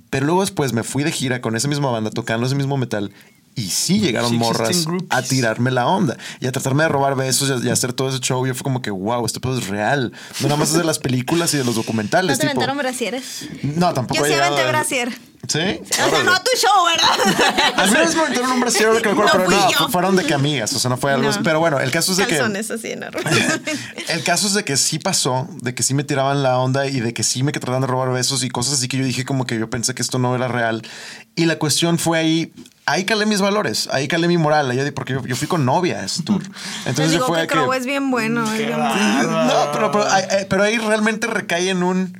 Pero luego después me fui de gira con esa misma banda tocando ese mismo metal y sí llegaron Sí morras a tirarme la onda y a tratarme de robar besos y a, y a hacer todo ese show. Yo fue como que, wow, esto pues es real. No nada más es de las películas y de los ¿No documentales. te tipo, aventaron brasieres? no, tampoco Yo sí aventé brasier. ¿Sí? O sea, no a tu show, ¿verdad? A mí una vez me aventaron un brasier, ahora que me acuerdo, No pero no, yo. fueron de que amigas, o sea, no fue algo. No. Pero bueno, el caso es de que. Calzones así enormes. El caso es de que sí pasó, de que sí me tiraban la onda y de que sí me trataban de robar besos y cosas así que yo dije como que yo pensé que esto no era real. Y la cuestión fue ahí, ahí calé mis valores, ahí calé mi moral, porque yo, yo fui con novia a ese tour. Entonces digo yo fue que Crow es bien bueno. es Qué bien bueno. bárbaro. No, pero, pero, ahí- eh, pero ahí realmente recae en un...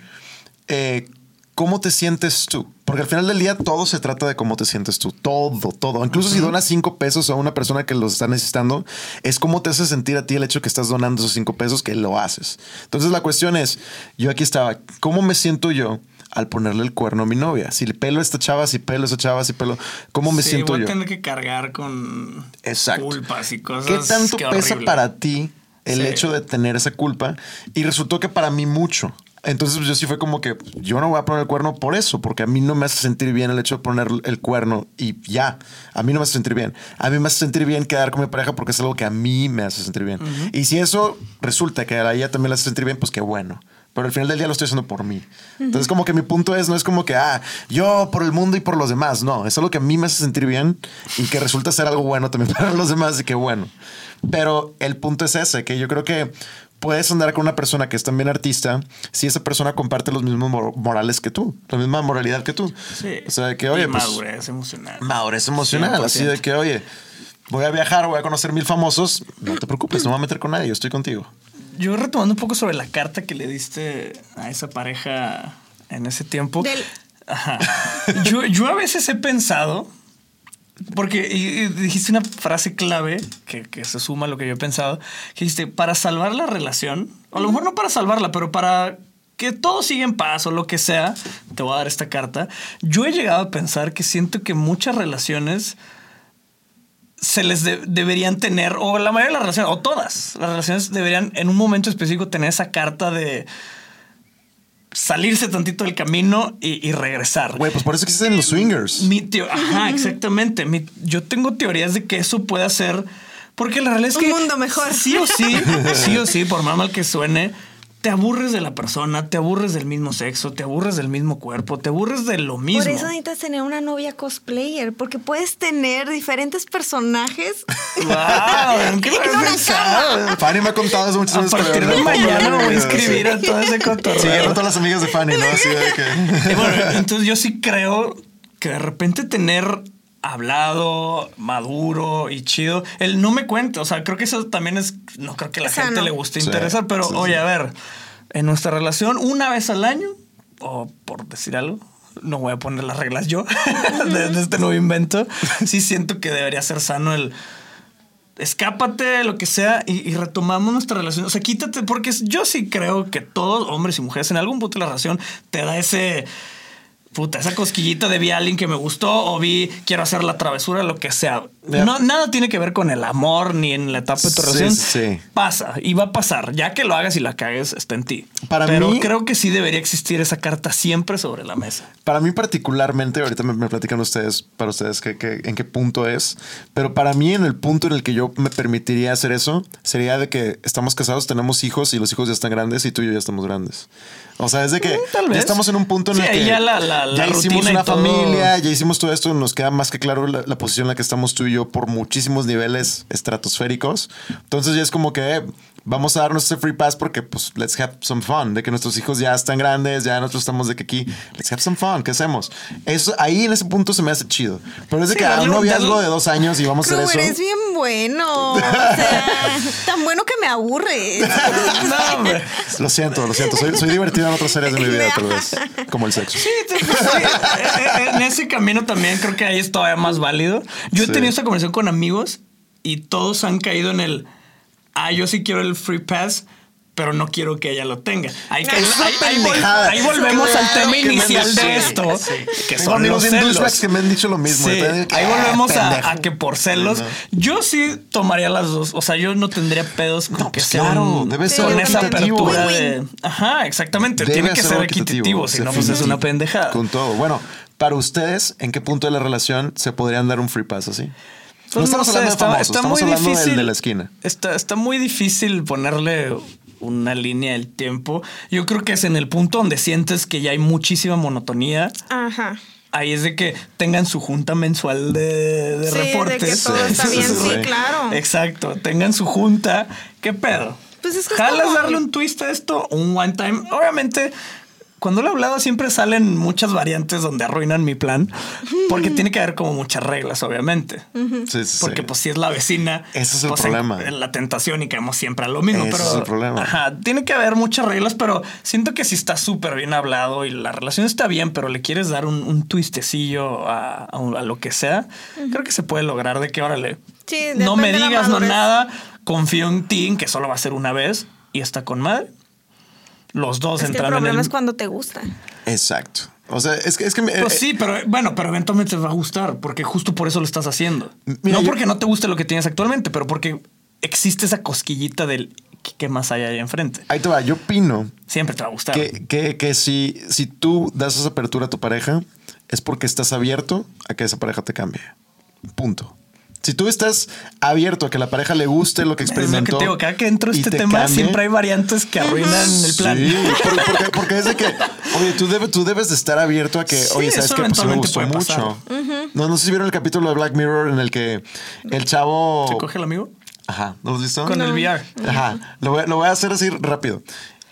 eh, ¿Cómo te sientes tú? Porque al final del día todo se trata de cómo te sientes tú. Todo, todo. Incluso si donas cinco pesos a una persona que los está necesitando, es cómo te hace sentir a ti el hecho que estás donando esos cinco pesos que lo haces. Entonces la cuestión es, yo aquí estaba, ¿cómo me siento yo al ponerle el cuerno a mi novia? Si le pelo a esta chava, si pelo a esa chava, si pelo, ¿cómo me Sí, siento voy yo? a tener que cargar con Exacto. culpas y cosas. ¿Qué tanto Qué pesa para ti el Sí. hecho de tener esa culpa? Y resultó que para mí mucho. Entonces pues, yo sí fue como que yo no voy a poner el cuerno por eso, porque a mí no me hace sentir bien el hecho de poner el cuerno y ya, a mí no me hace sentir bien. A mí me hace sentir bien quedar con mi pareja porque es algo que a mí me hace sentir bien. Y si eso resulta que a ella también le hace sentir bien, pues qué bueno. Pero al final del día lo estoy haciendo por mí. Entonces como que mi punto es, no es como que, ah, yo por el mundo y por los demás. No, es algo que a mí me hace sentir bien y que resulta ser algo bueno también para los demás y qué bueno. Pero el punto es ese, que yo creo que puedes andar con una persona que es también artista si esa persona comparte los mismos mor- morales que tú, la misma moralidad que tú. Sí. O sea, que oye, Y pues, madurez emocional. madurez emocional, así de que, oye, voy a viajar, voy a conocer mil famosos, no te preocupes, no me voy a meter con nadie, yo estoy contigo. Yo retomando un poco sobre la carta que le diste a esa pareja en ese tiempo. Del- Ajá. Yo, yo a veces he pensado, porque y- y dijiste una frase clave que, que se suma a lo que yo he pensado, que dijiste, para salvar la relación, o a lo mejor no para salvarla, pero para que todo siga en paz o lo que sea, te voy a dar esta carta. Yo he llegado a pensar que siento que muchas relaciones se les de- deberían tener, o la mayoría de las relaciones, o todas las relaciones deberían en un momento específico tener esa carta de salirse tantito del camino y, y regresar. Güey, pues por eso existen los swingers. Mi Ajá, exactamente. Mi- yo tengo teorías de que eso puede hacer. Porque la realidad es Un que. mundo mejor. Sí o sí, sí o sí, por más mal que suene, te aburres de la persona, te aburres del mismo sexo, te aburres del mismo cuerpo, te aburres de lo mismo. Por eso necesitas tener una novia cosplayer, porque puedes tener diferentes personajes. ¡Wow! ¿Qué pensado? Fanny me ha contado eso muchas A veces. partir pero de mañana voy a no, sí. inscribir a todo ese cotorreo. Siguiendo a todas las amigas de Fanny, ¿no? Así de que. Bueno, entonces yo sí creo que de repente tener hablado, maduro y chido, el no me cuenta, o sea, creo que eso también es, no creo que a la gente le guste Sí, interesar, pero sí, oye, sí. a ver, en nuestra relación, una vez al año, o por decir algo, no voy a poner las reglas yo de, de este nuevo invento, sí siento que debería ser sano el escápate, lo que sea, y, y retomamos nuestra relación. O sea, quítate, porque yo sí creo que todos, hombres y mujeres, en algún punto de la relación te da ese. Puta, esa cosquillita de vi a alguien que me gustó o vi quiero hacer la travesura, lo que sea. No, nada tiene que ver con el amor ni en la etapa de tu Sí, relación. sí. Pasa y va a pasar. Ya que lo hagas y la cagues, está en ti. Para Pero mí- creo que sí debería existir esa carta siempre sobre la mesa. Para mí particularmente, ahorita me, me platican ustedes, para ustedes que, que- en qué punto es, pero para mí en el punto en el que yo me permitiría hacer eso sería de que estamos casados, tenemos hijos y los hijos ya están grandes y tú y yo ya estamos grandes. O sea, es de que Mm, tal ya vez. estamos en un punto en Sí, el que ya la- la- la ya hicimos una familia, ya hicimos todo esto, nos queda más que claro la, la posición en la que estamos tú y yo por muchísimos niveles estratosféricos. Entonces ya es como que eh, vamos a darnos ese free pass porque pues let's have some fun, de que nuestros hijos ya están grandes, ya nosotros estamos de que aquí, let's have some fun, ¿qué hacemos? Eso ahí en ese punto se me hace chido. Pero es de Sí, que a un noviazgo de dos años y vamos a hacer eres eso. bien bueno. O sea, tan bueno que me aburre. No, hombre. Lo siento, lo siento. Soy, soy divertido en otras áreas de mi vida, tal vez. Como el sexo. Sí, sí, eh, eh, en ese camino también creo que ahí es todavía más válido. Yo he Sí. tenido esta conversación con amigos y todos han caído en el, ah, yo sí quiero el free pass, pero no quiero que ella lo tenga. Ahí, una ahí- ahí vol- ahí volvemos al Claro tema que me inicial de esto, Sí, que Tengo son los celos. que me han dicho lo mismo. Sí, que, ahí ah, volvemos a, a que por celos. Sí, no. Yo sí tomaría las dos. O sea, yo no tendría pedos con No, que pues claro, un- debe ser con esa apertura de. Ajá, exactamente. Debe Tiene que ser equitativo, si no, pues es una pendejada. Con todo. Bueno, para ustedes, ¿en qué punto de la relación se podrían dar un free pass así? Pues no estamos sé, hablando de famosos, está estamos muy hablando del difícil. de la esquina. Está, está muy difícil ponerle una línea del tiempo. Yo creo que es en el punto donde sientes que ya hay muchísima monotonía. Ajá. Ahí es de que tengan su junta mensual de, de Sí, de reportes. que todo está bien, sí, claro. Exacto. Tengan su junta. ¿Qué pedo? Pues es que ¿Jalas como- darle un twist a esto? Un one time. Obviamente, cuando lo he hablado siempre salen muchas variantes donde arruinan mi plan. Porque tiene que haber como muchas reglas, obviamente. Sí, sí, Porque sí. pues si es la vecina, Ese es el pues, problema. En, la tentación y caemos siempre a lo mismo. Ese pero es el problema. Ajá, tiene que haber muchas reglas, pero siento que si está súper bien hablado y la relación está bien, pero le quieres dar un, un twistecillo a, a un- a lo que sea, creo que se puede lograr de que órale. Sí, no me digas no nada, confío en ti, en que solo va a ser una vez y está con madre. Los dos Es que el en problema el. es cuando te gusta. Exacto. O sea, es que, es que me- Pues eh, sí, pero bueno, pero eventualmente te va a gustar porque justo por eso lo estás haciendo. Mira, no yo- porque no te guste lo que tienes actualmente, pero porque existe esa cosquillita del ¿qué- qué más hay ahí enfrente. ahí te va. Yo opino Siempre te va a gustar. que, que, que si, si tú das esa apertura a tu pareja, es porque estás abierto a que esa pareja te cambie. Punto. Si tú estás abierto a que la pareja le guste lo que Es lo que experimentó. te digo, cada que entro a este te tema cambie, siempre hay variantes que arruinan el plan. Sí, por- porque, porque es de que, oye, tú, debes tú debes de estar abierto a que, Sí, oye, ¿sabes qué? Pues me gustó mucho. no, no sé si vieron el capítulo de Black Mirror en el que el chavo... ¿Se coge el amigo? Ajá, ¿no lo has visto? Con el VR. Ajá, lo voy, lo voy a hacer así rápido.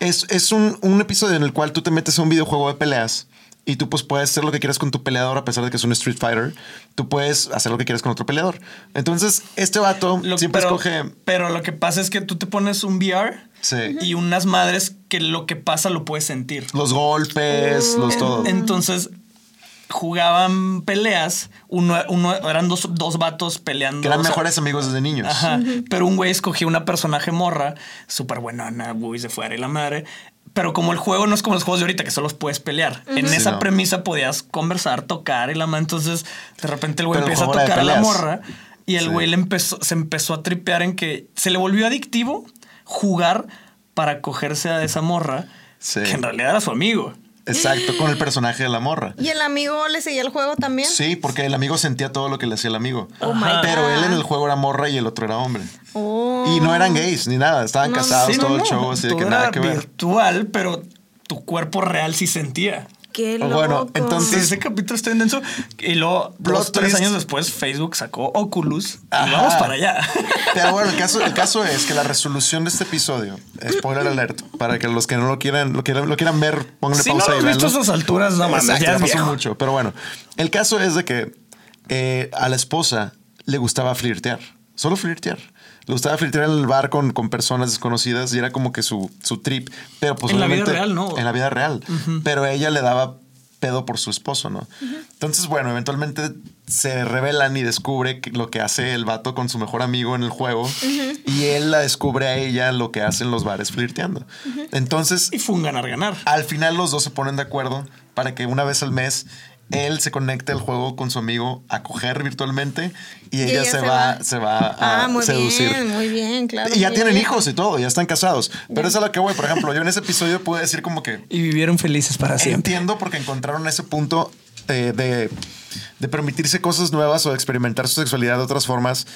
Es, es un, un episodio en el cual tú te metes a un videojuego de peleas y tú pues puedes hacer lo que quieras con tu peleador a pesar de que es un Street Fighter. Tú puedes hacer lo que quieras con otro peleador. Entonces, este vato Lo- siempre pero, escoge... pero lo que pasa es que tú te pones un VR Sí. y unas madres que lo que pasa lo puedes sentir. Los golpes, los todo. Entonces jugaban peleas, uno, uno- eran dos, dos vatos peleando. que eran sea, mejores amigos desde niños. Ajá. Pero un güey escogía una personaje morra, súper buenona, güey, se fuera y la madre. Pero como el juego no es como los juegos de ahorita, que solo puedes pelear. En Sí, esa no. premisa podías conversar, tocar y la madre. Entonces, de repente el güey empieza a tocar a la morra. Y el Sí. güey le empezó, se empezó a tripear en que se le volvió adictivo jugar para cogerse a esa morra, Sí. que en realidad era su amigo. Exacto, con el personaje de la morra. ¿Y el amigo le seguía el juego también? Sí, porque el amigo sentía todo lo que le hacía el amigo. Oh my Pero él en el juego era morra y el otro era hombre. Oh. Y no eran gays ni nada, estaban No, casados, Sí, todo no, el no, show, así de que era nada que ver. virtual, pero tu cuerpo real sí sentía. Qué loco. bueno, entonces- ese capítulo está bien denso. Y luego, dos, tres años después, Facebook sacó Oculus Ajá. y vamos para allá. Pero bueno, el caso, el caso es que la resolución de este episodio, spoiler alert, para que los que no lo quieran, lo quieran, lo quieran ver, pónganle si no pausa lo y visto a esas alturas, no mames, Exacto, ya es pasó viejo. mucho. Pero bueno, el caso es de que eh, a la esposa le gustaba flirtear, solo flirtear. Le gustaba flirtear en el bar con, con personas desconocidas y era como que su, su trip. Pero pues En la vida real, ¿no? En la vida real. Pero ella le daba pedo por su esposo, ¿no? Entonces, bueno, eventualmente se revelan y descubre lo que hace el vato con su mejor amigo en el juego y él la descubre a ella lo que hacen los bares flirteando. Entonces, Y fue un ganar-ganar. al final los dos se ponen de acuerdo para que una vez al mes él se conecte al juego con su amigo a coger virtualmente y, ella, se, va, se va a Ah, muy seducir. bien, muy bien, claro. Y ya tienen bien. hijos y todo, ya están casados. Pero eso es a lo que voy. Por ejemplo, yo en ese episodio pude decir como que Y vivieron felices para siempre. entiendo porque encontraron ese punto eh, de, de permitirse cosas nuevas o de experimentar su sexualidad de otras formas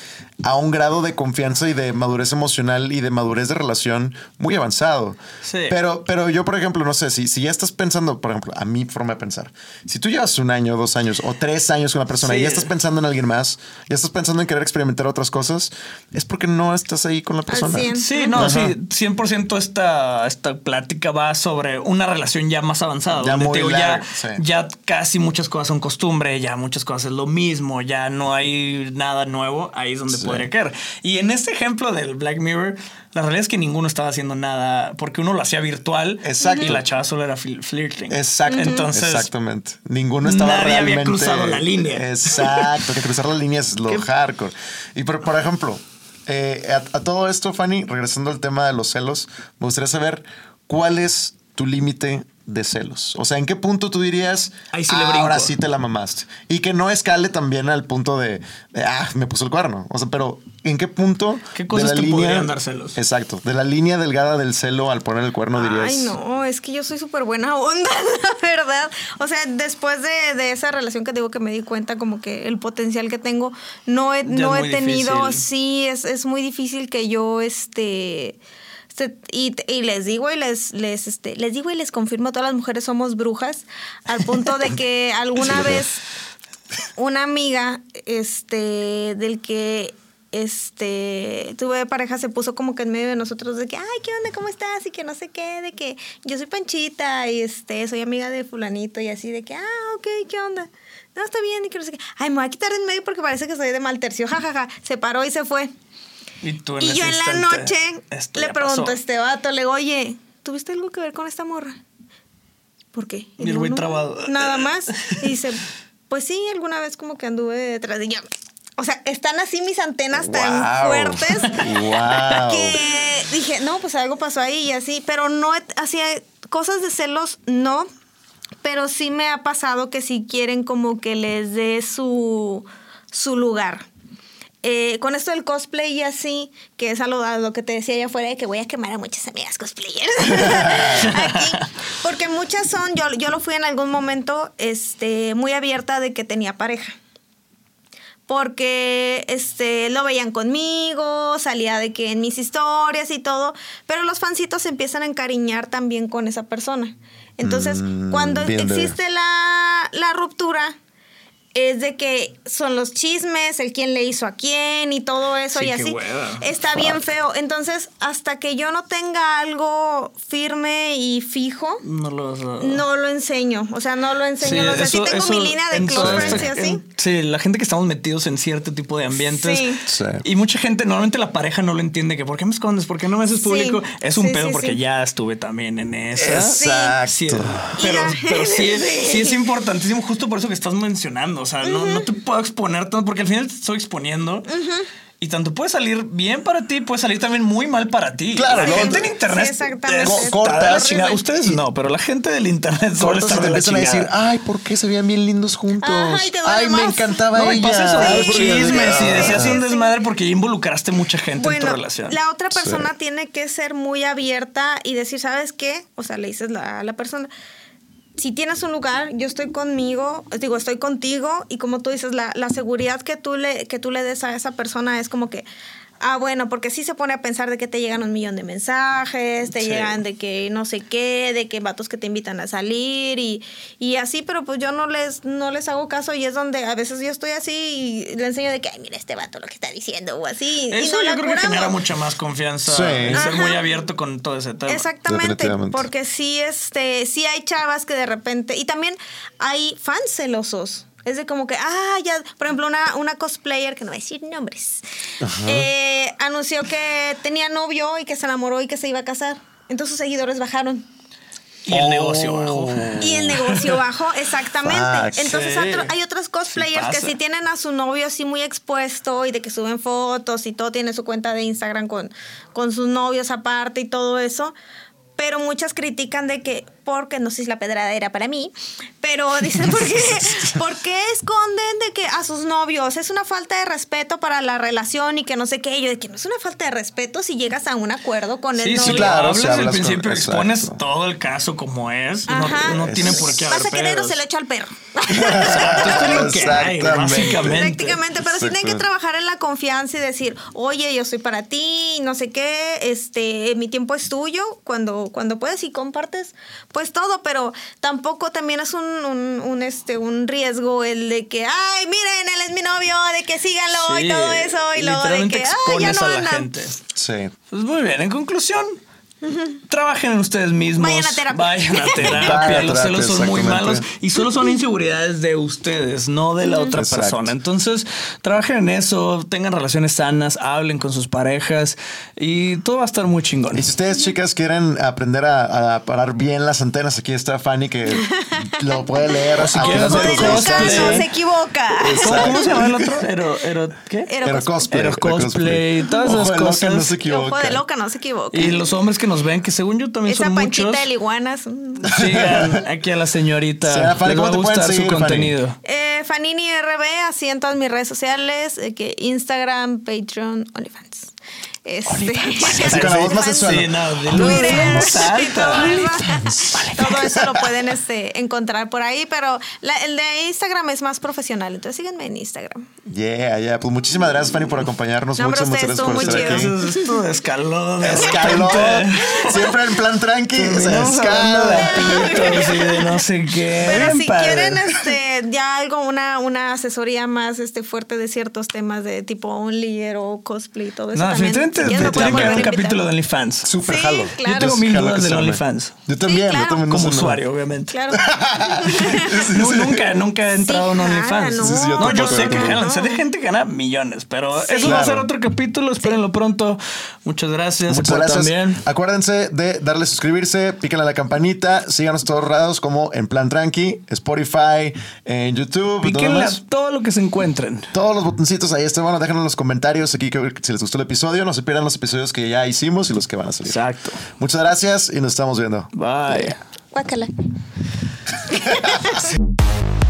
a un grado de confianza y de madurez emocional y de madurez de relación muy avanzado. Sí. Pero, pero yo, por ejemplo, no sé, si, si ya estás pensando, por ejemplo, a mi forma de pensar, si tú llevas un año, dos años o tres años con una persona Sí. y ya estás pensando en alguien más, ya estás pensando en querer experimentar otras cosas, es porque no estás ahí con la persona. 100. Sí, no, Ajá. sí, 100% esta, esta plática va sobre una relación ya más avanzada. Ya donde muy te digo, ya, larga, sí. ya casi muchas cosas son costumbre, ya muchas cosas es lo mismo, ya no hay nada nuevo, ahí es donde Sí. podría caer. Y en este ejemplo del Black Mirror, la realidad es que ninguno estaba haciendo nada porque uno lo hacía virtual Exacto. y la chava solo era fl- flirting. Exacto. Entonces, Exactamente. Ninguno estaba nadie había realmente... cruzado la línea. Exacto. Que cruzar la línea es lo hardcore. Y por, por ejemplo, eh, a, a todo esto, Fanny, regresando al tema de los celos, me gustaría saber cuál es tu límite de celos. O sea, ¿en qué punto tú dirías, Ahí sí le "Ah, brinco"? ahora sí te la mamaste? Y que no escale también al punto de, de, ah, me puso el cuerno. O sea, pero ¿en qué punto ¿Qué cosas de la te línea, podrían dar celos? Exacto. De la línea delgada del celo al poner el cuerno dirías... Ay, no, es que yo soy súper buena onda, la verdad. O sea, después de, de esa relación que digo que me di cuenta como que el potencial que tengo, no he, Ya no es he tenido, difícil. sí, es, es muy difícil que yo, este... se- Y, y les digo y les, les, este, les digo y les confirmo, todas las mujeres somos brujas, al punto de que alguna vez una amiga, este, del que este tuve pareja se puso como que en medio de nosotros de que ay qué onda cómo estás y que no sé qué de que yo soy Panchita y este soy amiga de fulanito y así de que ah ok qué onda no está bien y que no sé qué. Ay me voy a quitar de en medio porque parece que soy de mal tercio jajaja se paró y se fue y, tú en y ese yo en la noche le pregunto pasó. a este vato le digo oye tuviste algo que ver con esta morra ¿por qué? Y el güey "No, trabado. nada más y dice pues sí alguna vez como que anduve detrás de ella o sea, están así mis antenas tan fuertes Guau. que dije, no, pues algo pasó ahí y así, pero no hacía cosas de celos, no, pero sí me ha pasado que si quieren como que les dé su, su lugar. Eh, con esto del cosplay y así, que es a lo, que te decía allá afuera de que voy a quemar a muchas amigas cosplayers. Aquí, porque muchas son, yo, yo lo fui en algún momento este, muy abierta de que tenía pareja porque este lo veían conmigo, salía de que en mis historias y todo, pero los fancitos se empiezan a encariñar también con esa persona. Entonces, Mm, cuando existe la, la ruptura, es de que son los chismes, el quién le hizo a quién y todo eso Sí, y así. hueva. Está bien feo. Entonces, hasta que yo no tenga algo firme y fijo, No lo vas a- no lo enseño. O sea, no lo enseño. o sea, sí tengo mi línea de close friends y así. en- sí, la gente que estamos metidos en cierto tipo de ambientes. Sí. Sí. Y mucha gente, normalmente la pareja no lo entiende, que ¿por qué me escondes? ¿Por qué no me haces Sí. público? Es un Sí, pedo sí, porque sí. ya estuve también en esa. Exacto. Sí, pero, pero sí, Sí. sí es importantísimo, justo por eso que estás mencionando. O sea, no, no te puedo exponer tanto porque al final te estoy exponiendo. Y tanto puede salir bien para ti, puede salir también muy mal para ti. Claro, la ¿no? gente en internet. Sí, exactamente. es- Co- está de la cortas. chingada. Ustedes no, pero la gente del internet suele estar te de la empiezan a decir, chingada. ay, ¿por qué se veían bien lindos juntos? Ajá, y te duele ay, me encantaba No, y ella. pasa eso de Ay, los porque- chismes y decías un Sí. desmadre porque ya involucraste mucha gente en tu relación. la otra persona Sí. tiene que ser muy abierta y decir, ¿sabes qué? O sea, le dices la- a la persona, si tienes un lugar, yo estoy conmigo, digo, estoy contigo y como tú dices, la, la seguridad que tú, le, que tú le des a esa persona es como que, ah, bueno, porque sí se pone a pensar de que te llegan un millón de mensajes, te Sí. llegan de que no sé qué, de que vatos que te invitan a salir y, y así, pero pues yo no les, no les hago caso y es donde a veces yo estoy así y le enseño de que, ay, mira este vato lo que está diciendo o así. y Eso no yo creo que genera mucha más confianza Sí. en ser muy abierto con todo ese tema. Exactamente, porque sí, este, sí hay chavas que de repente, y también hay fans celosos. Es de como que, ah, ya, por ejemplo, una, una cosplayer, que no voy a decir nombres, eh, anunció que tenía novio y que se enamoró y que se iba a casar. Entonces sus seguidores bajaron. Y el Oh. negocio bajo. Y el negocio bajó, exactamente. Fuck. Entonces Sí. otro- hay otros cosplayers Sí que sí tienen a su novio así muy expuesto y de que suben fotos y todo tiene su cuenta de Instagram con, con sus novios aparte y todo eso. Pero muchas critican de que, porque no sé si la pedrada era para mí, pero dicen, ¿por qué, ¿por qué esconden de que a sus novios es una falta de respeto para la relación y que no sé qué? Yo de que no es una falta de respeto si llegas a un acuerdo con el Sí, novio. sí, claro, hablas hablas con- principio, expones todo el caso como es. No, Ajá. no tiene por qué haber Vas a querer o pedos. se lo echo al perro. Exacto, esto es lo que hay, Exactamente. básicamente. Prácticamente, pero sí tienen que trabajar en la confianza y decir, oye, yo soy para ti, no sé qué, este, mi tiempo es tuyo, cuando, cuando puedes y compartes, pues todo, pero tampoco también es un, un, un, este, un riesgo el de que, ay, miren, él es mi novio, de que síganlo y todo eso, y luego de que, ay, ya no a la andan. gente. Sí. Pues muy bien, en conclusión, trabajen en ustedes mismos. Vayan a terapia. Vayan a terapia. Los celos son muy malos y solo son inseguridades de ustedes, no de la otra Exacto. persona. Entonces, trabajen en eso, tengan relaciones sanas, hablen con sus parejas y todo va a estar muy chingón. Y si ustedes, chicas, quieren aprender a, a parar bien las antenas, aquí está Fanny que lo puede leer. si a quieren hacer cosplay. no se equivoca. ¿Cómo, cómo se llama el otro? Ero, ero, ¿qué? Ero Pero cosplay. cosplay. Ero era cosplay, todas Ojo esas de loca, cosas. no se Ojo de equivoca. loca, no se equivoca. Y los hombres que nos ven, que según yo también Esa son panchita muchos. de liguanas. mm. Sigan aquí a la señorita. Sí, Fanny, Les va ¿cómo a te pueden gustar su Fanny? contenido. Eh, Fanini RB, así en todas mis redes sociales, eh, que Instagram, Patreon, OnlyFans. Este, Así con la voz más sensual. Sí, no, Twitter, todo eso. Todo eso lo pueden este, encontrar por ahí, pero la- el de Instagram es más profesional, entonces síganme en Instagram. Yeah, yeah. Pues muchísimas gracias, Fanny, por acompañarnos. No, muchas, gracias por estar aquí. Esto escaló de Escaló. Siempre en plan tranqui. De escala. pitos y de no sé qué. Pero si padre. quieren este, ya algo, una, una asesoría más este, fuerte de ciertos temas de tipo Only o cosplay y todo eso. No, también, definitivamente si te tiene que haber un capítulo de. OnlyFans. Súper Sí, jalo. claro. Yo tengo mil Jalo dudas del. OnlyFans. Yo también, claro. yo también. no Como usuario, obviamente. Claro. Nu- nunca, nunca he entrado en OnlyFans. no. Sí, sí, yo no, yo tampoco, sé que jalan, sé de gente que gana millones, pero Sí. eso va a ser otro capítulo, espérenlo pronto. Muchas gracias. Muchas por gracias. También. Acuérdense de darle a suscribirse, píquenle a la campanita, síganos todos lados como en Plan Tranqui, Spotify, en YouTube. ¿dónde Píquenle a todo lo que se encuentren. Todos los botoncitos ahí están. Bueno, déjenlo en los comentarios aquí que, si les gustó el episodio. No se pierdan los episodios que ya hicimos y los que van a salir. Exacto. Muchas gracias y nos estamos viendo. Bye. Guácala.